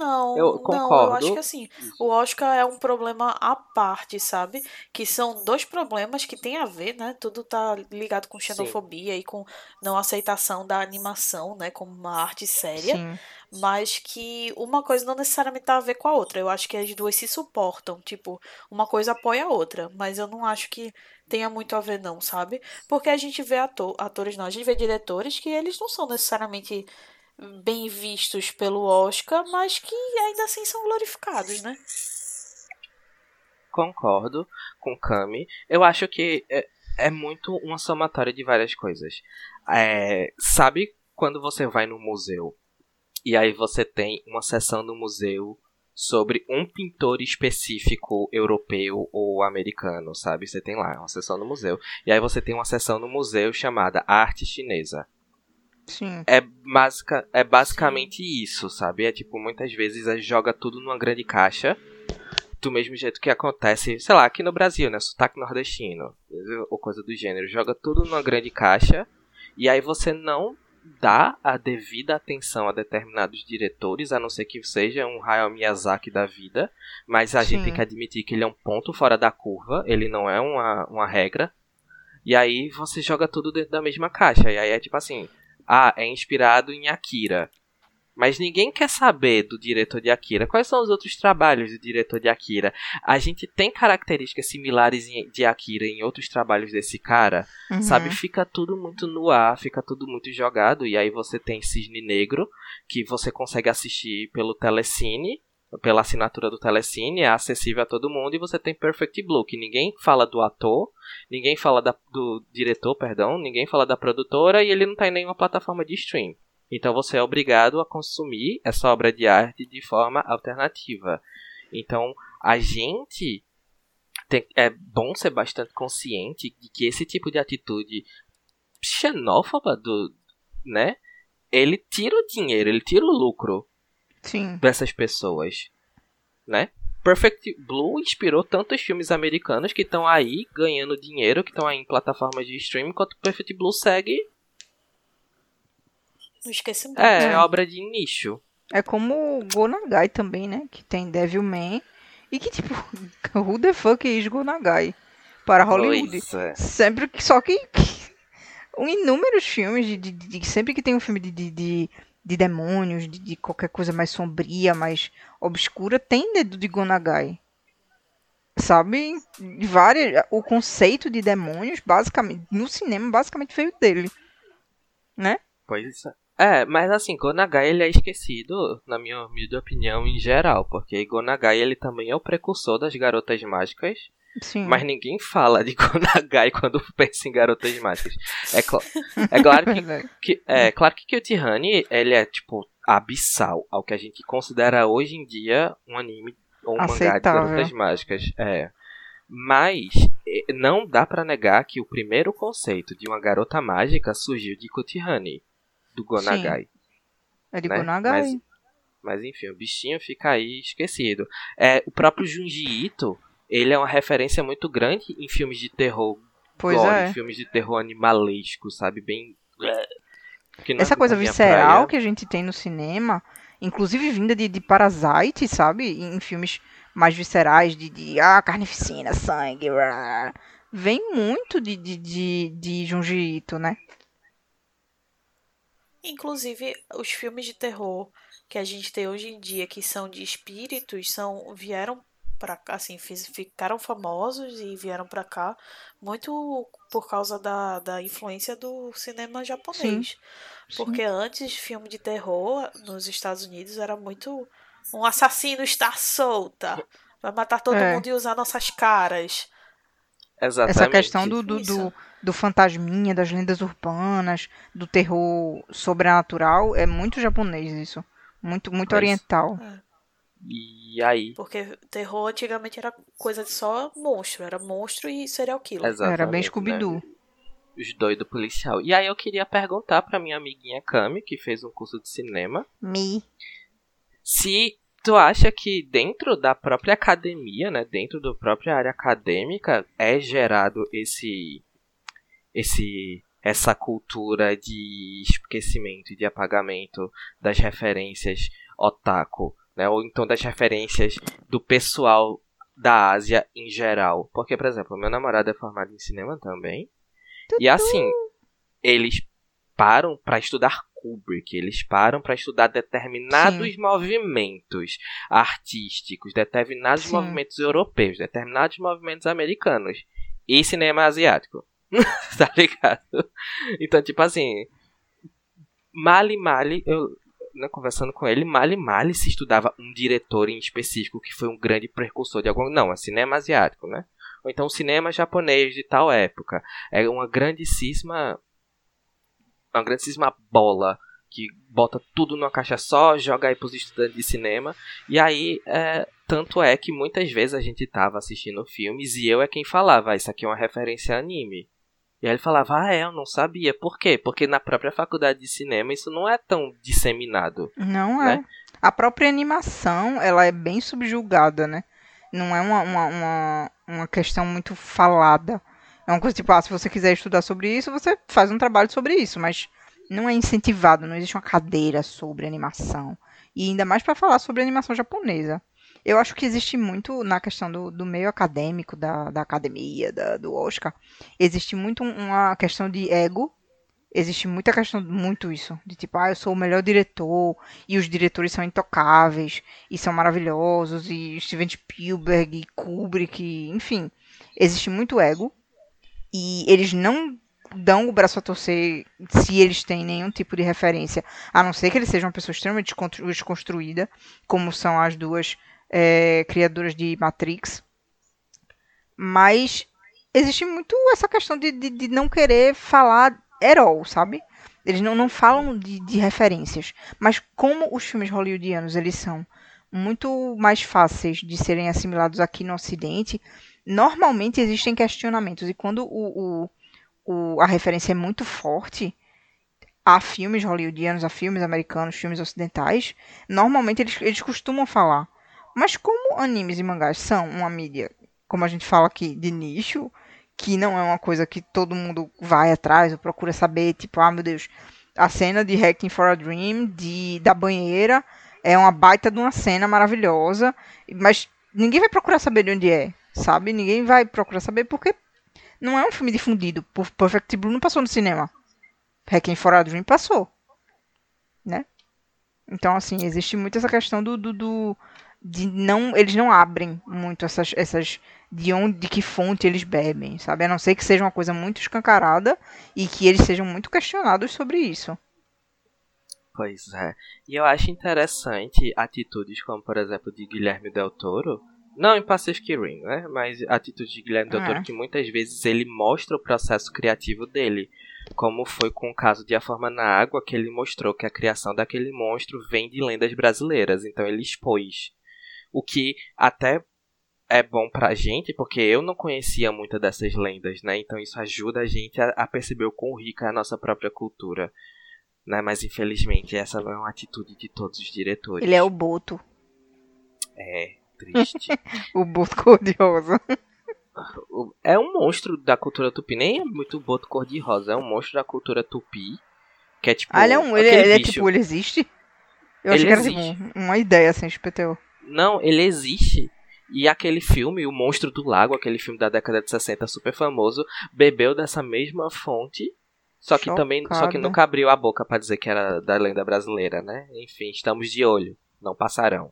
Não, Eu não, eu concordo. acho que assim, o Oscar é um problema à parte, sabe? Que são dois problemas que tem a ver, né? Tudo tá ligado com xenofobia e com não aceitação da animação, né? Como uma arte séria. Sim. Mas que uma coisa não necessariamente tá a ver com a outra. Eu acho que as duas se suportam. Tipo, uma coisa apoia a outra. Mas eu não acho que tenha muito a ver, não, sabe? Porque a gente vê ator, atores, não, a gente vê diretores que eles não são necessariamente bem vistos pelo Oscar, mas que ainda assim são glorificados, né? Concordo com Kami. Eu acho que é, é muito uma somatória de várias coisas. É, sabe quando você vai no museu e aí você tem uma sessão no museu sobre um pintor específico europeu ou americano, sabe? Você tem lá uma sessão no museu. E aí você tem uma sessão no museu chamada Arte Chinesa. Sim. É, basica, é basicamente isso, sabe? É tipo, muitas vezes a gente joga tudo numa grande caixa. Do mesmo jeito que acontece, sei lá, aqui no Brasil, né? Sotaque nordestino. Ou coisa do gênero. Joga tudo numa grande caixa. E aí você não dá a devida atenção a determinados diretores, a não ser que seja um Hayao Miyazaki da vida. Mas a gente Sim. tem que admitir que ele é um ponto fora da curva. Ele não é uma, uma regra. E aí você joga tudo dentro da mesma caixa. E aí é tipo assim, ah, é inspirado em Akira. Mas ninguém quer saber do diretor de Akira. Quais são os outros trabalhos do diretor de Akira? A gente tem características similares de Akira em outros trabalhos desse cara, Uhum. sabe? Fica tudo muito no ar, fica tudo muito jogado. E aí você tem Cisne Negro, que você consegue assistir pelo Telecine, pela assinatura do Telecine, é acessível a todo mundo. E você tem Perfect Blue, que ninguém fala do ator, ninguém fala da- do diretor, perdão, ninguém fala da produtora e ele não tá em nenhuma plataforma de stream. Então você é obrigado a consumir essa obra de arte de forma alternativa. Então a gente tem- é bom ser bastante consciente de que esse tipo de atitude xenófoba do, né? Ele tira o dinheiro, ele tira o lucro Sim. dessas pessoas, né? Perfect Blue inspirou tantos filmes americanos que estão aí ganhando dinheiro, que estão aí em plataformas de streaming, enquanto Perfect Blue segue. Não esqueci muito. É, É. obra de nicho. É como o Gonagai também, né? Que tem Devilman. E que, tipo, who the fuck is Gonagai? Para Hollywood. Pois é. Sempre que. Só que. que um inúmeros filmes de, de- de- Sempre que tem um filme de, de, de, de demônios, de, de qualquer coisa mais sombria, mais obscura, tem dedo de Gonagai. Sabe? Várias, o conceito de demônios, basicamente, no cinema, basicamente veio dele. Né? Pois é. É, mas assim, Gonagai ele é esquecido, na minha humilde opinião, em geral, porque Gonagai ele também é o precursor das garotas mágicas, Sim. mas ninguém fala de Gonagai quando pensa em garotas mágicas. É, cla- é claro que, Verdade. que- é claro que Honey, ele é tipo abissal ao que a gente considera hoje em dia um anime ou um mangá de Aceitável. garotas mágicas. É. Mas não dá pra negar que o primeiro conceito de uma garota mágica surgiu de Kutihani, do Gonagai. É de né? Gonagai. Mas, mas enfim, o bichinho fica aí esquecido. É, o próprio Junji Ito, ele é uma referência muito grande em filmes de terror Pois gore, é. filmes de terror animalesco, sabe? Bem. é Essa coisa visceral praia. que a gente tem no cinema, inclusive vinda de, de Parasite, sabe? Em filmes mais viscerais, de, de ah, carnificina, sangue, vem muito de, de, de, de Junji Ito, né? Inclusive, os filmes de terror que a gente tem hoje em dia, que são de espíritos, são vieram para cá, assim, fiz- ficaram famosos e vieram para cá muito por causa da, da influência do cinema japonês. Porque antes, filme de terror nos Estados Unidos era muito um assassino está solta, vai matar todo É. mundo e usar nossas caras. Exatamente. Essa questão do, do, do, do fantasminha, das lendas urbanas, do terror sobrenatural, é muito japonês isso. Muito, muito Mas- oriental. E aí. Porque terror antigamente era coisa de só monstro, era monstro e serial killer. Exatamente, Era bem né? Scooby-Doo. Os doidos policial. E aí eu queria perguntar pra minha amiguinha Cami, que fez um curso de cinema, Me. se tu acha que dentro da própria academia, né, dentro da própria área acadêmica, é gerado esse esse essa cultura de esquecimento e de apagamento das referências otaku, né, ou então das referências do pessoal da Ásia em geral. Porque, por exemplo, meu namorado é formado em cinema também. E assim, eles param pra estudar Kubrick, eles param pra estudar determinados movimentos artísticos, determinados Sim. movimentos europeus, determinados movimentos americanos e cinema asiático. tá ligado? Então, tipo assim, Mali Mali, eu né, conversando com ele, Mali Mali se estudava um diretor em específico que foi um grande precursor de algum. Não, é cinema asiático, né? Ou então cinema japonês de tal época. É uma grandíssima. Uma grandíssima bola que bota tudo numa caixa só, joga aí pros estudantes de cinema. E aí, é, tanto é que muitas vezes a gente tava assistindo filmes e eu é quem falava, "Ah, isso aqui é uma referência a anime. E aí ele falava, ah, é, eu não sabia. Por quê? Porque na própria faculdade de cinema isso não é tão disseminado. Não é. Né? A própria animação, ela é bem subjugada, né? Não é uma, uma, uma, uma questão muito falada. É uma coisa tipo, ah, se você quiser estudar sobre isso, você faz um trabalho sobre isso, mas não é incentivado, não existe uma cadeira sobre animação. E ainda mais para falar sobre animação japonesa. Eu acho que existe muito na questão do, do meio acadêmico, da, da academia, da- do Oscar, existe muito um- uma questão de ego. Existe muita questão, muito isso, de tipo, ah, eu sou o melhor diretor, e os diretores são intocáveis, e são maravilhosos, e Steven Spielberg, e Kubrick, enfim. Existe muito ego, e eles não dão o braço a torcer se eles têm nenhum tipo de referência, a não ser que eles sejam uma pessoa extremamente desconstruída, como são as duas eh, criadoras de Matrix. Mas existe muito essa questão de, de, de não querer falar herói, sabe? Eles não, não falam de, de referências. Mas como os filmes hollywoodianos, eles são muito mais fáceis de serem assimilados aqui no Ocidente, normalmente existem questionamentos. E quando o, o, o- a referência é muito forte a filmes hollywoodianos, a filmes americanos, filmes ocidentais, normalmente eles, eles costumam falar. Mas como animes e mangás são uma mídia, como a gente fala aqui, de nicho, que não é uma coisa que todo mundo vai atrás ou procura saber, tipo, ah, meu Deus, a cena de Hacking for a Dream, de, da banheira, é uma baita de uma cena maravilhosa, mas ninguém vai procurar saber de onde é, sabe? Ninguém vai procurar saber porque não é um filme difundido. Perfect Blue não passou no cinema. Hacking for a Dream passou, né? Então, assim, existe muito essa questão do, do, do de não, eles não abrem muito essas, essas de onde, de que fonte eles bebem, sabe? A não ser que seja uma coisa muito escancarada e que eles sejam muito questionados sobre isso. Pois é. E eu acho interessante atitudes como, por exemplo, de Guilherme Del Toro. Não em Pacific Rim, né? Mas atitudes de Guilherme Del Toro É. que muitas vezes ele mostra o processo criativo dele. Como foi com o caso de A Forma na Água, que ele mostrou que a criação daquele monstro vem de lendas brasileiras. Então ele expôs. O que até é bom pra gente, porque eu não conhecia muita dessas lendas, né? Então isso ajuda a gente a, a perceber o quão rica é a nossa própria cultura. Né? Mas infelizmente essa não é uma atitude de todos os diretores. Ele é o Boto, É, triste. o Boto cor-de-rosa. É um monstro da cultura tupi, nem é muito boto cor-de-rosa, é um monstro da cultura tupi. Que é tipo. Ah, ele é um, ele, aquele ele é tipo, ele existe? Eu Ele achei que era existe. tipo um- uma ideia assim, SPTO. Não, ele existe. E aquele filme, O Monstro do Lago, aquele filme da década de 60 super famoso, bebeu dessa mesma fonte. Só que também, só que Chocada. nunca abriu a boca pra dizer que era da lenda brasileira, né? Enfim, estamos de olho, não passarão.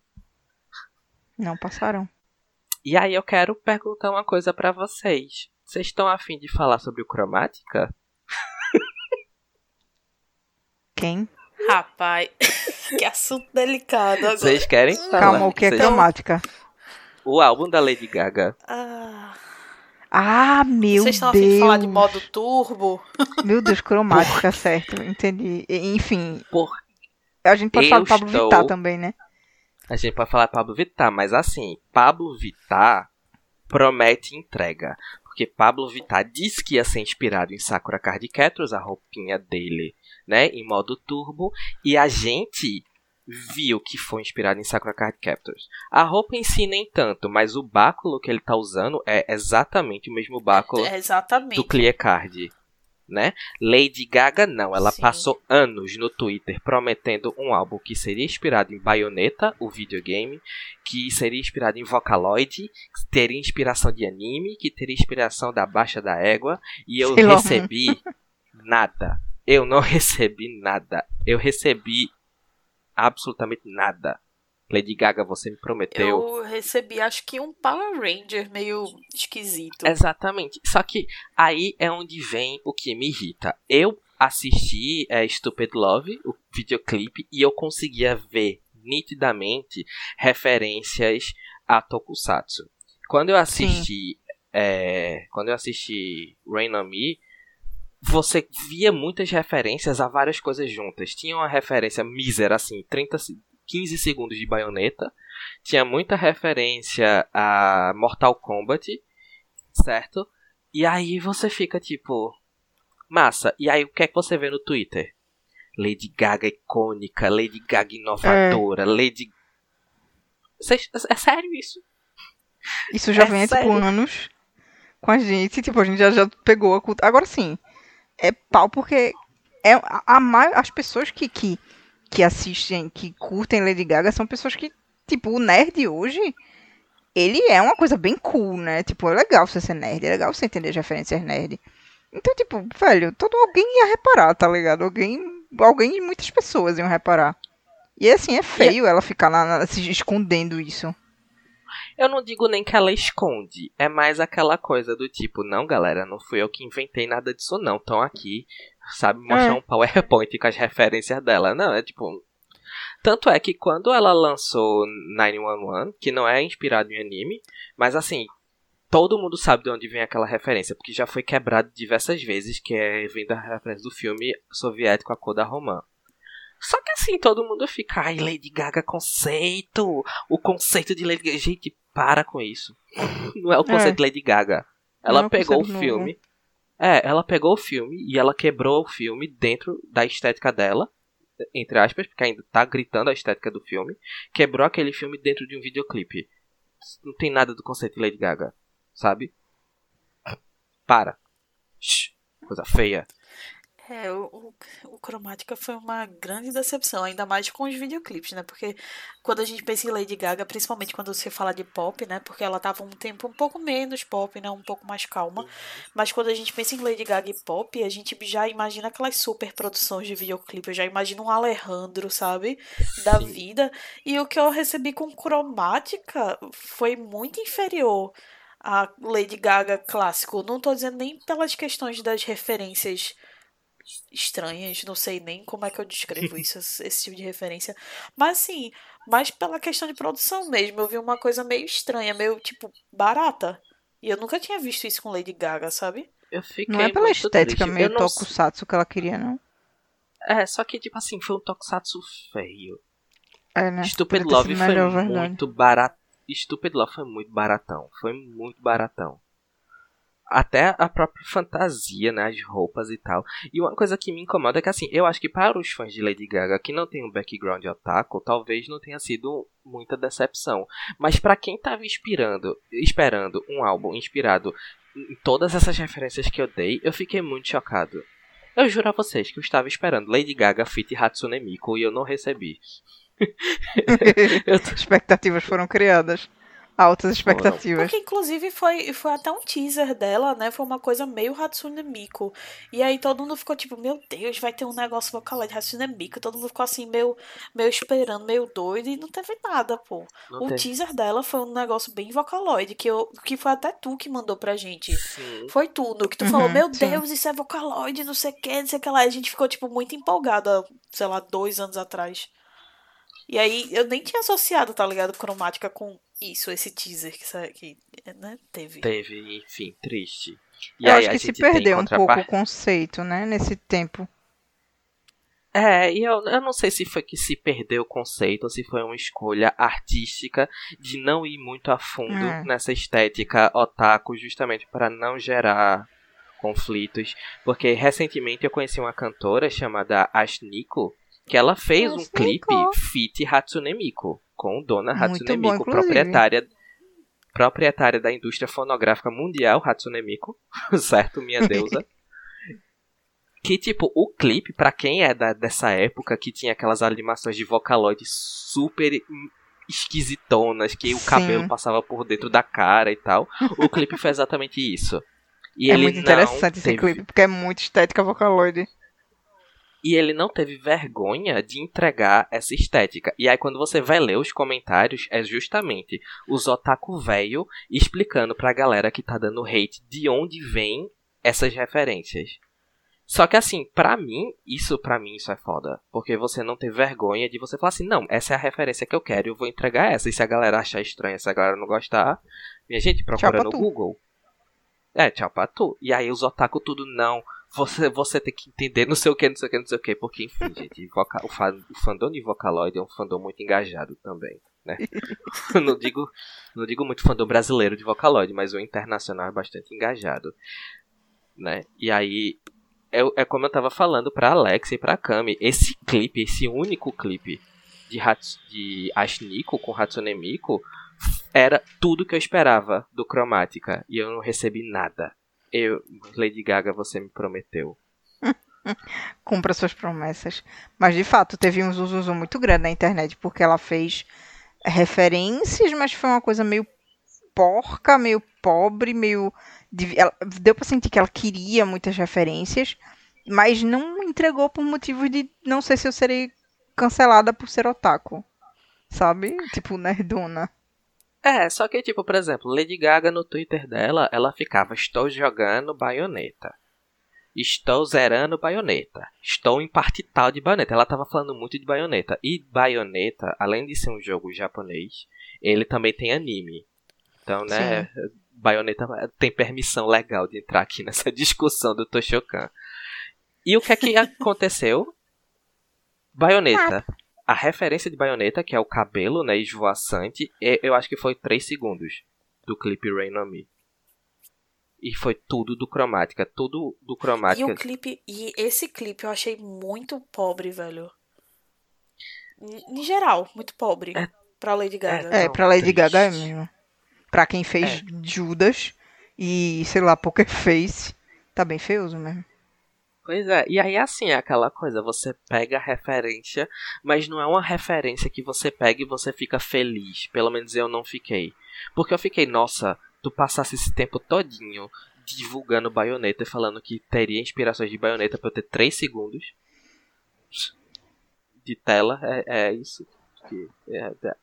Não passaram. E aí eu quero perguntar uma coisa pra vocês. Vocês estão afim de falar sobre o cromática? Quem? Rapaz, que assunto delicado agora. Vocês querem falar? Calma, o que é Vocês- cromática? O álbum da Lady Gaga. Ah, Ah, meu vocês estão a Deus. fim de falar de modo turbo? Meu Deus, cromática, certo. Entendi. Enfim, Por a gente pode Eu falar do Pablo estou- Vittar também, né? A gente pode falar Pablo Vittar, mas assim, Pablo Vittar promete entrega. Porque Pablo Vittar disse que ia ser inspirado em Sakura Card Captors, a roupinha dele, né, em modo turbo, e a gente viu que foi inspirado em Sakura Card Captors. A roupa em si nem tanto, mas o báculo que ele tá usando é exatamente o mesmo báculo É, do Clear Card, né? Lady Gaga não, ela Sim. passou anos no Twitter prometendo um álbum que seria inspirado em Bayonetta, o videogame, que seria inspirado em Vocaloid, que teria inspiração de anime, que teria inspiração da Baixa da Égua, e eu Moon. recebi nada. Eu não recebi nada. Eu recebi absolutamente nada. Lady Gaga, você me prometeu. Eu recebi, acho que um Power Ranger meio esquisito. Exatamente. Só que aí é onde vem o que me irrita. Eu assisti é, Stupid Love, o videoclipe, e eu conseguia ver nitidamente referências a Tokusatsu. Quando eu assisti. é, quando eu assisti Rain on Me, você via muitas referências a várias coisas juntas. Tinha uma referência mísera, assim, 30, se- 15 segundos de baioneta. Tinha muita referência a Mortal Kombat, certo? E aí você fica tipo. Massa, e aí o que é que você vê no Twitter? Lady Gaga icônica, Lady Gaga inovadora, Lady. Cês- é sério isso? Isso já É vem há, tipo, anos com a gente. Tipo, a gente já, já pegou a cultura. Agora sim, é pau porque é a, a as pessoas que, que, que assistem, que curtem Lady Gaga, são pessoas que, tipo, o nerd hoje, ele é uma coisa bem cool, né? Tipo, é legal você ser nerd, é legal você entender as referências nerd. Então, tipo, velho, todo alguém ia reparar, tá ligado? Alguém, alguém, muitas pessoas iam reparar. E assim, é feio ela ficar na, na- se escondendo isso. Eu não digo nem que ela esconde. É mais aquela coisa do tipo, não, galera, não fui eu que inventei nada disso, não. Estão aqui, sabe, mostrar É. um PowerPoint com as referências dela. Não, é tipo. Tanto é que quando ela lançou 911, que não é inspirado em anime, mas assim, todo mundo sabe de onde vem aquela referência, porque já foi quebrado diversas vezes, que é vindo a referência do filme soviético A Cor da Romã. Só que assim, todo mundo fica, ai, Lady Gaga conceito, o conceito de Lady Gaga. Gente, para com isso. Não é o conceito É. de Lady Gaga. Não Ela é o pegou o filme. É, ela pegou o filme e ela quebrou o filme dentro da estética dela. entre aspas, porque ainda tá gritando a estética do filme, quebrou aquele filme dentro de um videoclipe. Não tem nada do conceito de Lady Gaga, sabe? Para. Shhh, coisa feia. É, o, o, Cromática foi uma grande decepção, ainda mais com os videoclipes, né? Porque quando a gente pensa em Lady Gaga, principalmente quando você fala de pop, né? Porque ela tava um tempo um pouco menos pop, né? Um pouco mais calma. Mas quando a gente pensa em Lady Gaga e pop, a gente já imagina aquelas super produções de videoclipe. Eu já imagino um Alejandro, sabe? Da Sim. vida. E o que eu recebi com Cromática foi muito inferior a Lady Gaga clássico. Não tô dizendo nem pelas questões das referências estranhas, não sei nem como é que eu descrevo isso, esse tipo de referência. Mas assim, mais pela questão de produção mesmo. Eu vi uma coisa meio estranha, meio tipo barata. E eu nunca tinha visto isso com Lady Gaga, sabe? Eu fiquei Não é pela estética triste. meio tokusatsu que ela queria, não. É, só que, tipo assim, foi um tokusatsu feio. É, né? Stupid Love foi melhor, verdade. muito barato. Stupid Love foi muito baratão. Foi muito baratão. Até a própria fantasia, né? As roupas e tal. E uma coisa que me incomoda é que, assim, eu acho que para os fãs de Lady Gaga que não tem um background otaku, talvez não tenha sido muita decepção. Mas para quem tava inspirando, esperando um álbum inspirado em todas essas referências que eu dei, eu fiquei muito chocado. Eu juro a vocês que eu estava esperando Lady Gaga feat Hatsune Miku e eu não recebi. Tô- expectativas foram criadas. Altas expectativas. Porque inclusive foi, foi até um teaser dela, né? Foi uma coisa meio Hatsune Miku. E aí todo mundo ficou tipo, meu Deus, vai ter um negócio vocal de Hatsune Miku. Todo mundo ficou assim, meio, meio esperando, meio doido. E não teve nada, pô. Não o teve. teaser dela foi um negócio bem vocaloide, que, eu, que foi até tu que mandou pra gente. Sim. Foi tudo. Que tu Uhum, falou, meu sim. Deus, isso é vocaloide, não sei o que, não sei o que lá. E a gente ficou, tipo, muito empolgada, sei lá, dois anos atrás. E aí eu nem tinha associado, tá ligado? Cromática com isso, esse teaser que, que né, teve. Teve, enfim, triste. E Eu aí acho a que se perdeu um pouco o conceito, né? Nesse tempo. É, e eu, eu não sei se foi que se perdeu o conceito ou se foi uma escolha artística de não ir muito a fundo É. nessa estética otaku, justamente para não gerar conflitos. Porque recentemente eu conheci uma cantora chamada Ashniko, que ela fez um clipe feat Hatsune Miku, com Dona Muito Hatsune bom, Miku, inclusive. proprietária proprietária da indústria fonográfica mundial, Hatsune Miku, certo, minha deusa. Que, tipo, o clipe, pra quem é da, dessa época, que tinha aquelas animações de Vocaloid super esquisitonas, que o Sim. cabelo passava por dentro da cara e tal, o clipe foi exatamente isso. E é ele muito não interessante esse teve- clipe, porque é muito estética vocaloide. E ele não teve vergonha de entregar essa estética. E aí, quando você vai ler os comentários, é justamente os otaku velho explicando pra galera que tá dando hate de onde vem essas referências. Só que assim, pra mim, isso pra mim isso é foda. Porque você não tem vergonha de você falar assim, não, essa é a referência que eu quero, eu vou entregar essa. E se a galera achar estranha, se a galera não gostar, minha gente, procura no tu. Google. É, tchau pra tu. E aí os otaku tudo não. Você, você tem que entender não sei o que, não sei o que, não sei o que. Porque, enfim, gente, voca- o, fa- o fandom de Vocaloid é um fandom muito engajado também, né? não, digo, não digo muito fandom brasileiro de Vocaloid, mas o internacional é bastante engajado, né? E aí, é, é como eu tava falando pra Alex e pra Kami, esse clipe, esse único clipe de, Hats, de Ashniko com Hatsune Miku era tudo que eu esperava do Cromática e eu não recebi nada. Eu, Lady Gaga, você me prometeu. Cumpra suas promessas. Mas de fato, teve um zuzuzu muito grande na internet, porque ela fez referências, mas foi uma coisa meio porca, meio pobre, meio. ela- Deu pra sentir que ela queria muitas referências, mas não entregou por motivos de não sei se eu serei cancelada por ser otaku. Sabe? Tipo, nerdona. É, só que, tipo, por exemplo, Lady Gaga no Twitter dela, ela ficava: Estou jogando baioneta. Estou zerando baioneta. Estou em parte tal de baioneta. Ela tava falando muito de baioneta. E baioneta, além de ser um jogo japonês, ele também tem anime. Então, né, baioneta tem permissão legal de entrar aqui nessa discussão do Toshokan. E o que é que aconteceu? Baioneta. A referência de baioneta, que é o cabelo, né, esvoaçante, é- eu acho que foi 3 segundos do clipe Rain on Me. E foi tudo do cromática, tudo do E cromática. o clipe, e esse clipe eu achei muito pobre, velho. Em em geral, muito pobre. É. Pra Lady Gaga. É, Não, pra Lady triste. Gaga é mesmo. Pra quem fez É. Judas e, sei lá, Poker Face, tá bem feioso mesmo. Pois é, e aí assim, é aquela coisa, você pega a referência, mas não é uma referência que você pega e você fica feliz. Pelo menos eu não fiquei. Porque eu fiquei, nossa, tu passasse esse tempo todinho divulgando baioneta e falando que teria inspirações de baioneta pra eu ter 3 segundos de tela, é, é isso. Que, é- é-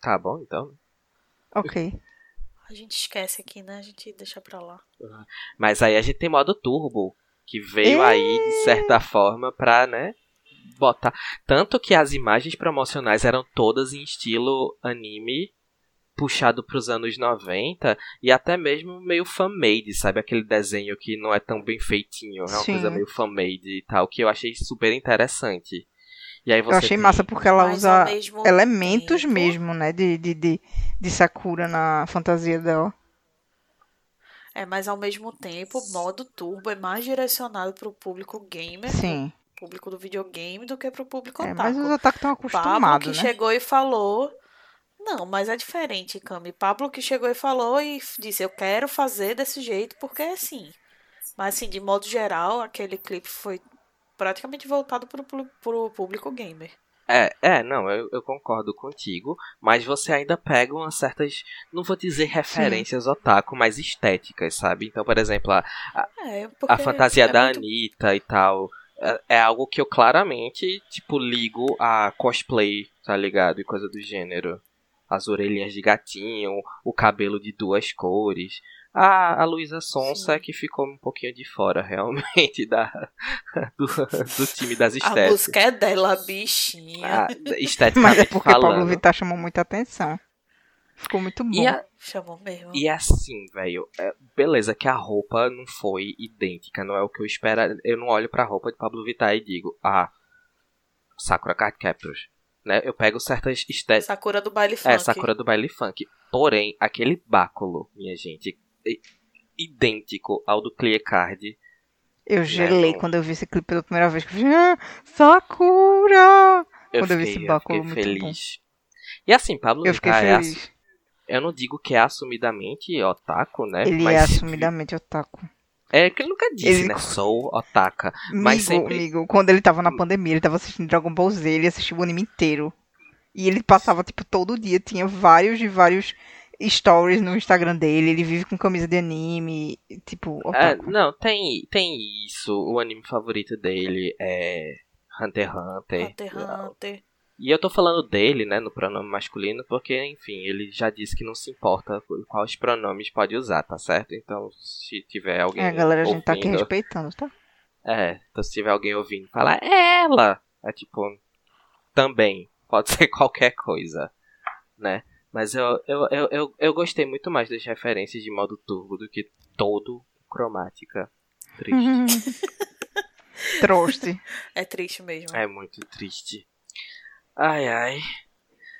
tá bom, então. Ok. A gente esquece aqui, né? A gente deixa pra lá. Mas aí a gente tem modo turbo, que veio aí, de certa forma, pra, né, botar. Tanto que as imagens promocionais eram todas em estilo anime, puxado pros anos 90, e até mesmo meio fan-made, sabe? Aquele desenho que não é tão bem feitinho, é uma Sim. coisa meio fan-made e tal, que eu achei super interessante. E aí você Eu achei tem- massa porque ela Mas, usa mesmo elementos tempo- mesmo, né, de, de, de, de Sakura na fantasia dela. É, mas ao mesmo tempo, o modo turbo é mais direcionado pro público gamer, Sim. público do videogame, do que pro público É, otaku. mas os otaku estão Pablo acostumados, que né? chegou e falou. Não, mas é diferente, Cami. Pablo que chegou e falou e disse: Eu quero fazer desse jeito porque é assim. Mas, assim, de modo geral, aquele clipe foi praticamente voltado pu- pro público gamer. É, é, não, eu, eu concordo contigo, mas você ainda pega umas certas, não vou dizer referências otaku, mas estéticas, sabe? Então, por exemplo, a, É, porque a fantasia é da muito- Anitta e tal, é, é algo que eu claramente, tipo, ligo a cosplay, tá ligado? E coisa do gênero. As orelhinhas de gatinho, o cabelo de duas cores. A, a Luísa Sonsa Sim. é que ficou um pouquinho de fora, realmente, da, do, do time das A estéticas. música é dela, bichinha. Ah, Mas é porque falando. Pablo Vittar chamou muita atenção. Ficou muito bom. E, a- Chamou mesmo. e assim, velho, é, beleza que a roupa não foi idêntica, não é o que eu espero. Eu não olho pra roupa de Pablo Vittar e digo, ah, Sakura Card Captors. Né? Eu pego certas estéticas. Sakura do baile funk. É, Sakura do baile funk. Porém, aquele báculo, minha gente, é idêntico ao do Clear Card. Eu gelei não. quando eu vi esse clipe pela primeira vez. Ah, Sakura! Eu Quando eu vi fiquei, esse báculo, fiquei muito feliz. E assim, Pablo Eu fiquei Vittar é feliz. ass- Eu não digo que é assumidamente otaku, né? Ele mas é assumidamente otaku. É que ele nunca disse, Ele- né? Sou otaka. Mas Migo, sempre- Migo, quando ele tava na pandemia, ele tava assistindo Dragon Ball Z, ele assistiu o anime inteiro. E ele passava, tipo, todo dia, tinha vários e vários stories no Instagram dele, ele vive com camisa de anime, tipo, É, otaku. não, tem, tem isso. O anime favorito dele é Hunter x Hunter. Hunter x Hunter. E eu tô falando dele, né, no pronome masculino, porque, enfim, ele já disse que não se importa por quais pronomes pode usar, tá certo? Então, se tiver alguém. É, galera, a gente tá aqui ouvindo- respeitando, tá? É, então se tiver alguém ouvindo falar, é ela! É tipo, também. Pode ser qualquer coisa, né? Mas eu, eu, eu, eu, eu gostei muito mais das referências de modo turbo do que todo cromática. Triste. Trouxe. É triste mesmo. é muito triste. Ai, ai.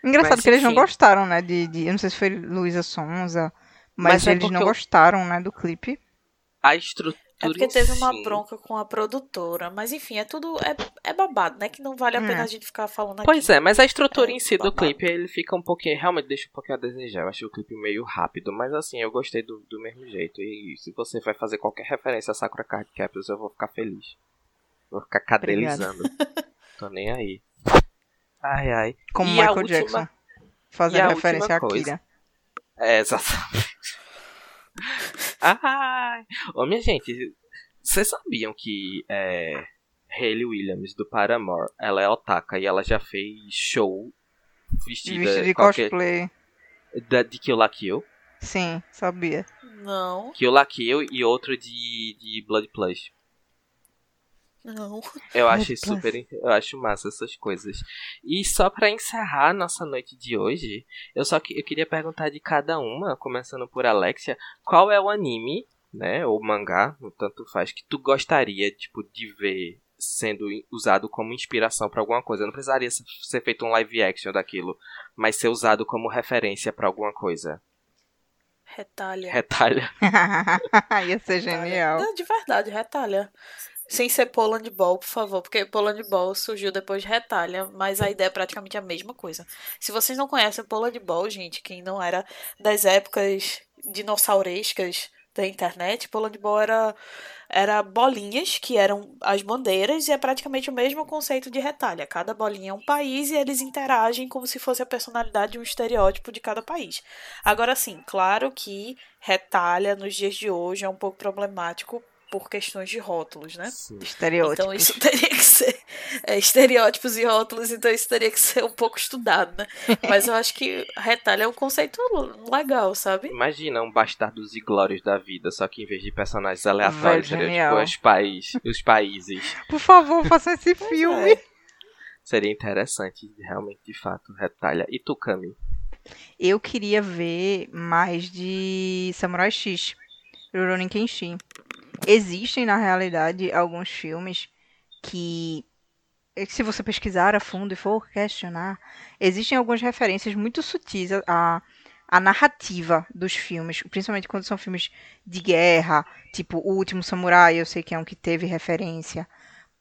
Engraçado Mas, que eles não enfim. gostaram, né? De, de- eu não sei se foi Luísa Sonza, mas, Mas é eles não eu- gostaram, né, do clipe. A estrutura. É porque teve uma si- bronca com a produtora. Mas enfim, é tudo. É, é babado, né? Que não vale a pena É. a gente ficar falando aqui. Pois é, mas a estrutura É, em si do babado. clipe, ele fica um pouquinho. Realmente deixa um pouquinho a desejar. Eu achei o clipe meio rápido, mas assim, eu gostei do, do mesmo jeito. E se você vai fazer qualquer referência a Sakura Card Captors, eu vou ficar feliz. Vou ficar cadelizando. Tô nem aí. Ai, ai. Como E Michael última- Jackson. Fazendo a referência última a coisa. Akira. É, exatamente. Ai. Ô, minha gente, vocês sabiam que é, Hayley Williams, do Paramore, ela é otaka e ela já fez show vestida Vestido de qualquer- cosplay. da, de Kill la Kill. Sim, sabia. Não, Kill la Kill e outro de, de Blood Plus. Não. Eu acho Plus. super, eu acho massa essas coisas. E só pra encerrar nossa noite de hoje, eu só que, eu queria perguntar de cada uma, começando por Alexia, qual é o anime, né, ou mangá, tanto faz, que tu gostaria, tipo, de ver sendo usado como inspiração pra alguma coisa. Não precisaria ser- feito um live action daquilo, mas ser usado como referência pra alguma coisa. Retalha. Retalha. Ia ser Retalha. genial. Não, de verdade, retalha. Sem ser Poland Ball, por favor, porque Poland Ball surgiu depois de Retalha, mas a ideia é praticamente a mesma coisa. Se vocês não conhecem Poland Ball, gente, quem não era das épocas dinossaurescas da internet, Poland Ball era, era bolinhas que eram as bandeiras e é praticamente o mesmo conceito de retalha. Cada bolinha é um país e eles interagem como se fosse a personalidade de um estereótipo de cada país. Agora sim, claro que retalha nos dias de hoje é um pouco problemático por questões de rótulos, né? Estereótipos. Então isso teria que ser é, estereótipos e rótulos, então isso teria que ser um pouco estudado, né? Mas eu acho que retalho é um conceito legal, sabe? Imagina um bastardos e glórios da vida, só que em vez de personagens aleatórios, seria tipo os, país, os países. Por favor, faça esse filme. É. Seria interessante, realmente, de fato, retalha. E tu, Cami? Eu queria ver mais de Samurai X, Rurouni Kenshin. Existem, na realidade, alguns filmes que, eh, se você pesquisar a fundo e for questionar, existem algumas referências muito sutis à, narrativa dos filmes, principalmente quando são filmes de guerra, tipo O Último Samurai, eu sei que é um que teve referência.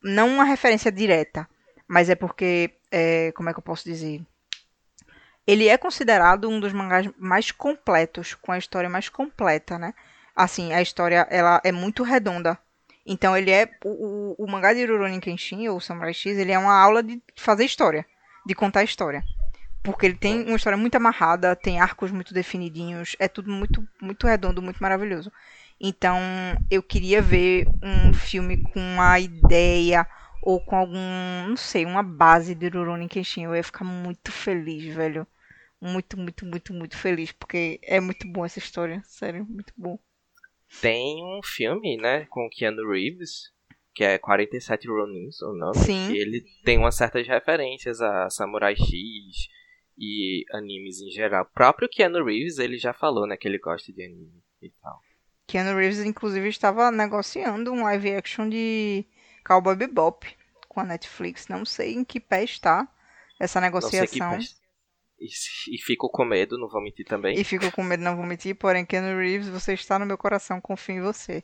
Não uma referência direta, mas é porque, eh, como é que eu posso dizer? Ele é considerado um dos mangás mais completos, com a história mais completa, né? Assim, a história ela é muito redonda. Então ele é o, o, o mangá de Rurouni Kenshin ou Samurai X, ele é uma aula de fazer história, de contar história. Porque ele tem uma história muito amarrada, tem arcos muito definidinhos, é tudo muito muito redondo, muito maravilhoso. Então, eu queria ver um filme com uma ideia ou com algum, não sei, uma base de Rurouni Kenshin. Eu ia ficar muito feliz, velho. Muito, muito, muito, muito feliz, porque é muito bom essa história, sério, muito bom. Tem um filme, né, com o Keanu Reeves, que é 47 Ronins, o nome. Sim. Que ele tem umas certas referências a Samurai X e animes em geral. O próprio Keanu Reeves, ele já falou, né, que ele gosta de anime e tal. Keanu Reeves, inclusive, estava negociando um live action de Cowboy Bebop com a Netflix. Não sei em que pé está essa Não sei que negociação. E, e fico com medo, não vou mentir também. E fico com medo, não vou mentir, porém, Keanu Reeves, você está no meu coração, confio em você.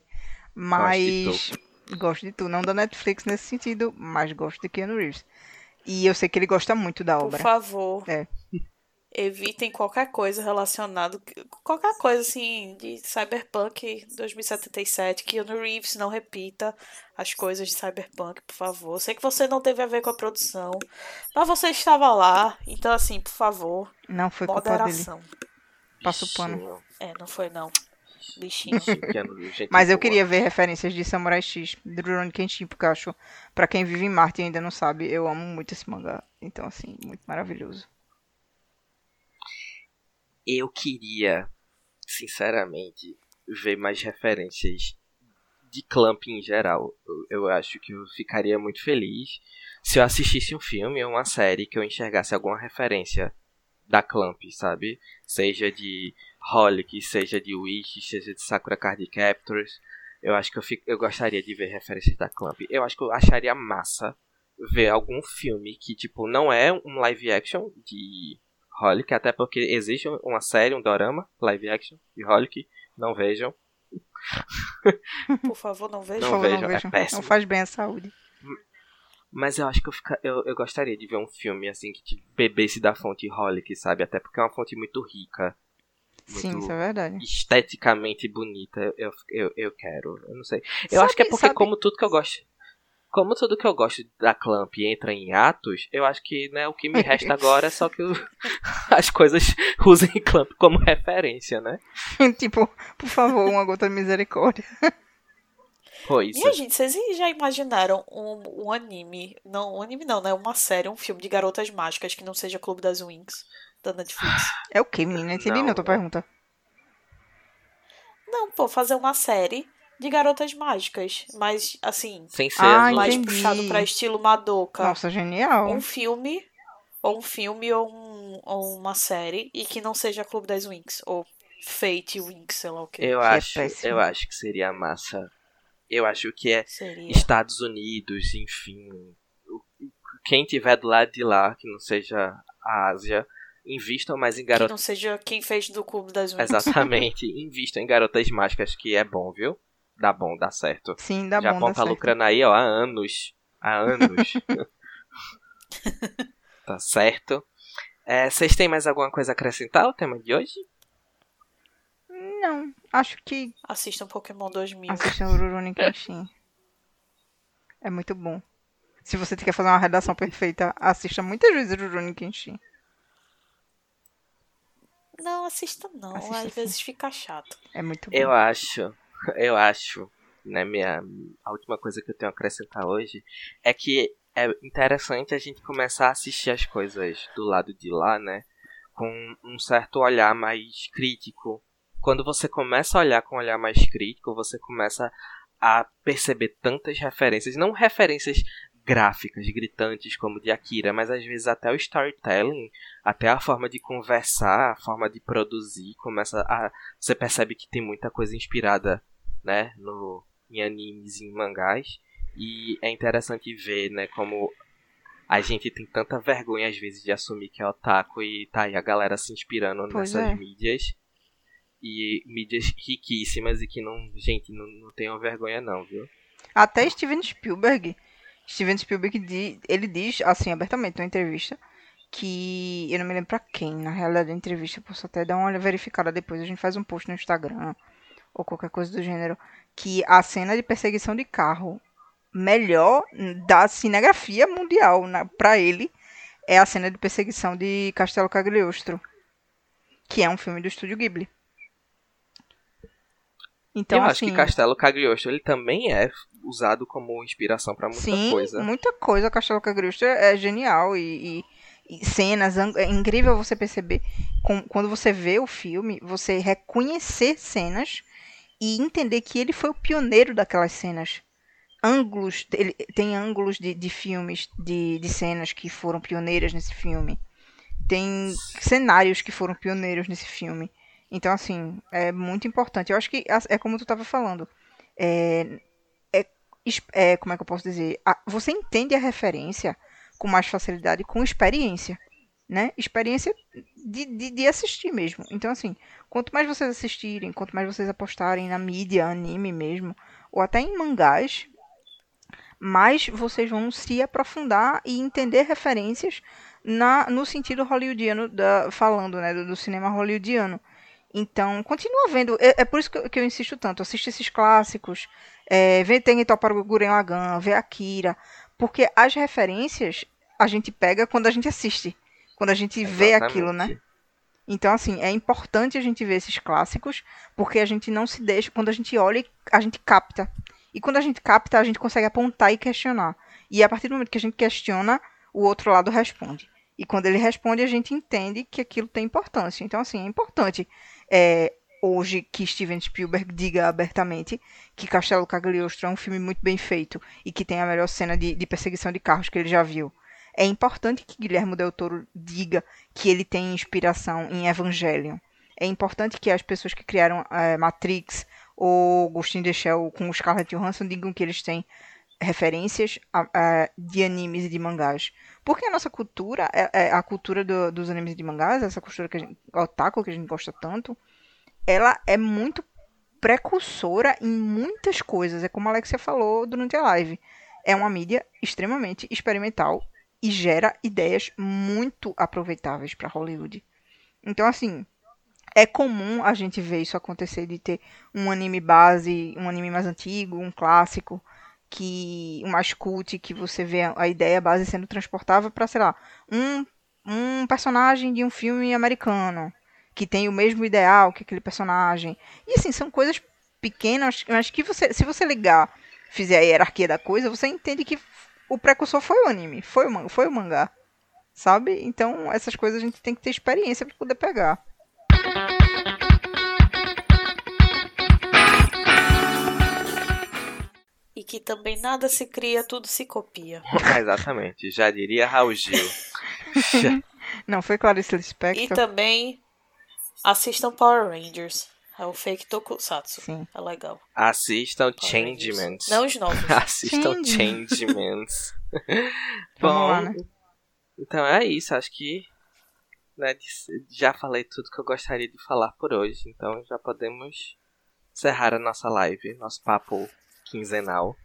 Mas. Gosto de tu. Não da Netflix nesse sentido, mas gosto de Keanu Reeves. E eu sei que ele gosta muito da Por obra. favor. É. Evitem qualquer coisa relacionado. Qualquer coisa assim de Cyberpunk 2077. Que o Reeves não repita as coisas de Cyberpunk, por favor. Sei que você não teve a ver com a produção. Mas você estava lá. Então, assim, por favor. Não foi culpa dele. Moderação. Passa o pano. É, não foi não. Bichinho. Gente Mas eu queria ver referências de Samurai X, Rurouni Kenshin, porque eu acho, pra quem vive em Marte e ainda não sabe, eu amo muito esse mangá. Então, assim, muito maravilhoso. Eu queria, sinceramente, ver mais referências de Clamp em geral. Eu, eu acho que eu ficaria muito feliz se eu assistisse um filme ou uma série que eu enxergasse alguma referência da Clamp, sabe? Seja de Holic, seja de Wish, seja de Sakura Card Captors. Eu acho que eu, fico, eu gostaria de ver referências da Clamp. Eu acho que eu acharia massa ver algum filme que, tipo, não é um live action de Holic, até porque existe uma série, um dorama, live action de Holic. Não vejam. Por favor, não veja. Não Por favor, vejam, não é vejam. péssimo. Não faz bem à saúde. Mas eu acho que eu, fica, eu, eu gostaria de ver um filme assim que tipo, bebesse da fonte Holic, sabe? Até porque é uma fonte muito rica. Sim, muito isso é verdade. esteticamente bonita. Eu, eu, eu quero. Eu não sei. Eu Sabe- acho que é porque, sabe- como tudo que eu gosto. Como tudo que eu gosto da Clamp entra em atos, eu acho que né, o que me resta agora é só que eu- as coisas usem Clamp como referência, né? tipo, por favor, uma gota de misericórdia. Pois. Minha gente, vocês já imaginaram um, um anime, não, um anime não, né? Uma série, um filme de garotas mágicas que não seja Clube das Wings da Netflix? É o que, menina? Entendi não, Não, tua pergunta. Não, pô, fazer uma série de garotas mágicas, mas assim, Sem ser Ah, mais entendi. puxado pra estilo Madoka. Nossa, genial. Um filme, ou um filme ou, um- ou uma série e que não seja Clube das Wings ou Fate Wings, sei lá o que. Eu Que é acho, péssimo. eu acho que seria massa. Eu acho que é Seria. Estados Unidos, enfim. Quem tiver do lado de lá, que não seja a Ásia, invistam mais em Que garotas. não seja quem fez do Clube das Wings. Exatamente, invistam em garotas mágicas, que é bom, viu? Dá bom, dá certo. Sim, dá Japão bom, dá tá certo. lucrando aí, ó, há anos. Há anos. tá certo. É, vocês têm mais alguma coisa a acrescentar ao tema de hoje? Não, acho que Assistam Pokémon 2000. assistam o Rurouni Kenshin. É muito bom. Se você quer fazer uma redação perfeita, assista muitas vezes o Rurouni Kenshin. Não, assista não. Assista Às sim. vezes fica chato. É muito bom. Eu acho, eu acho, né, minha, a última coisa que eu tenho a acrescentar hoje é que é interessante a gente começar a assistir as coisas do lado de lá, né, com um certo olhar mais crítico. Quando você começa a olhar com um olhar mais crítico, você começa a perceber tantas referências, não referências gráficas, gritantes como de Akira, mas às vezes até o storytelling, até a forma de conversar, a forma de produzir, começa a você percebe que tem muita coisa inspirada, né, no em animes, em mangás, e é interessante ver, né, como a gente tem tanta vergonha às vezes de assumir que é otaku e tá aí a galera se inspirando Pois nessas é. mídias e mídias riquíssimas e que não, gente, não, não tenham vergonha não, viu? Até Steven Spielberg. Steven Spielberg, di- ele diz, assim, abertamente, numa entrevista, que. Eu não me lembro pra quem, na realidade, a entrevista, posso até dar uma olhada verificada depois. A gente faz um post no Instagram ou qualquer coisa do gênero. Que a cena de perseguição de carro melhor da cinegrafia mundial, na, pra ele, é a cena de perseguição de Castelo Cagliostro. Que é um filme do estúdio Ghibli. Então, eu acho assim, que Castelo Cagliostro ele também é usado como inspiração pra muita Sim, coisa. muita coisa. Castelo Cagliostro é genial e, e- e cenas. É incrível você perceber com- quando você vê o filme, você reconhecer cenas e entender que ele foi o pioneiro daquelas cenas. Ângulos, ele tem ângulos de, de filmes, de, de cenas que foram pioneiras nesse filme. Tem cenários que foram pioneiros nesse filme. Então, assim, é muito importante. Eu acho que é como tu estava falando. É, é, é, como é que eu posso dizer? A- você entende a referência com mais facilidade com experiência. Né? Experiência de, de, de assistir mesmo. Então, assim, quanto mais vocês assistirem, quanto mais vocês apostarem na mídia, anime mesmo, ou até em mangás, mais vocês vão se aprofundar e entender referências na, no sentido hollywoodiano, da, falando né, do, do cinema hollywoodiano. Então, continua vendo. É, é por isso que eu, que eu insisto tanto. Assiste esses clássicos. É, vê Tengen para o Guren Lagann, vê Akira. Porque as referências a gente pega quando a gente assiste. Quando a gente vê aquilo, né? Exatamente. Então, assim, é importante a gente ver esses clássicos, porque a gente não se deixa. Quando a gente olha, a gente capta. E quando a gente capta, a gente consegue apontar e questionar. E a partir do momento que a gente questiona, o outro lado responde. E quando ele responde, a gente entende que aquilo tem importância. Então, assim, é importante é, hoje que Steven Spielberg diga abertamente que Castelo Cagliostro é um filme muito bem feito e que tem a melhor cena de, de perseguição de carros que ele já viu. É importante que Guilherme Del Toro diga que ele tem inspiração em Evangelion. É importante que as pessoas que criaram é, Matrix ou Ghost in Shell com Scarlett Johansson digam que eles têm referências a- a- de animes e de mangás. Porque a nossa cultura, é, é a cultura do- dos animes de mangás, essa cultura que a gente, otaku que a gente gosta tanto, ela é muito precursora em muitas coisas. É como a Alexia falou durante a live. É uma mídia extremamente experimental e gera ideias muito aproveitáveis para Hollywood. Então, assim, é comum a gente ver isso acontecer de ter um anime base, um anime mais antigo, um clássico, que um mais cult, que você vê a ideia base sendo transportável para, sei lá, um, um personagem de um filme americano que tem o mesmo ideal que aquele personagem. E assim, são coisas pequenas, mas que você, se você ligar, fizer a hierarquia da coisa, você entende que o precursor foi o anime, foi o, foi o mangá. Sabe? Então, essas coisas a gente tem que ter experiência para poder pegar. Que também nada se cria, tudo se copia. Ah, Exatamente, já diria Raul Gil. Não, foi Clarice E Lispector? também assistam Power Rangers. É o fake tokusatsu. Sim. É legal. Assistam Power Changements. Rangers. Não os novos. Assistam Changements. Vamos Bom, lá, né? então é isso. Acho que né, já falei tudo que eu gostaria de falar por hoje. Então já podemos encerrar a nossa live, nosso papo quinzenal.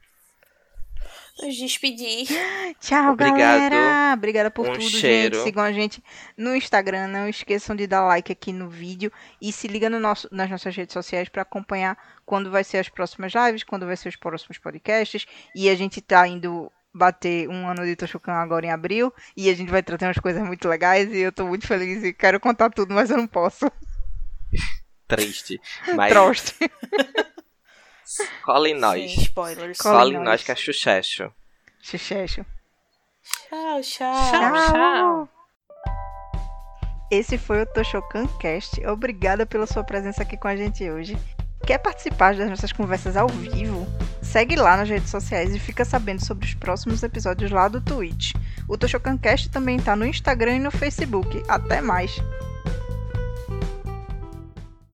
Nos despedir. Tchau, Obrigado. galera. Obrigada por Um tudo, cheiro. gente. Sigam a gente no Instagram. Não esqueçam de dar like aqui no vídeo. E se liga no nosso, nas nossas redes sociais para acompanhar quando vai ser as próximas lives, quando vai ser os próximos podcasts. E a gente tá indo bater um ano de Toshokan agora em abril. E a gente vai trazer umas coisas muito legais. E eu tô muito feliz e quero contar tudo, mas eu não posso. Triste. Mas Troste. Cola em nós. Sem spoilers. Cola em nós. nós que é. Xuxexo. Tchau, tchau. Tchau. Esse foi o Toshokan Cast. Obrigada pela sua presença aqui com a gente hoje. Quer participar das nossas conversas ao vivo? Segue lá nas redes sociais e fica sabendo sobre os próximos episódios lá do Twitch. O Toshokan Cast também está no Instagram e no Facebook. Até mais!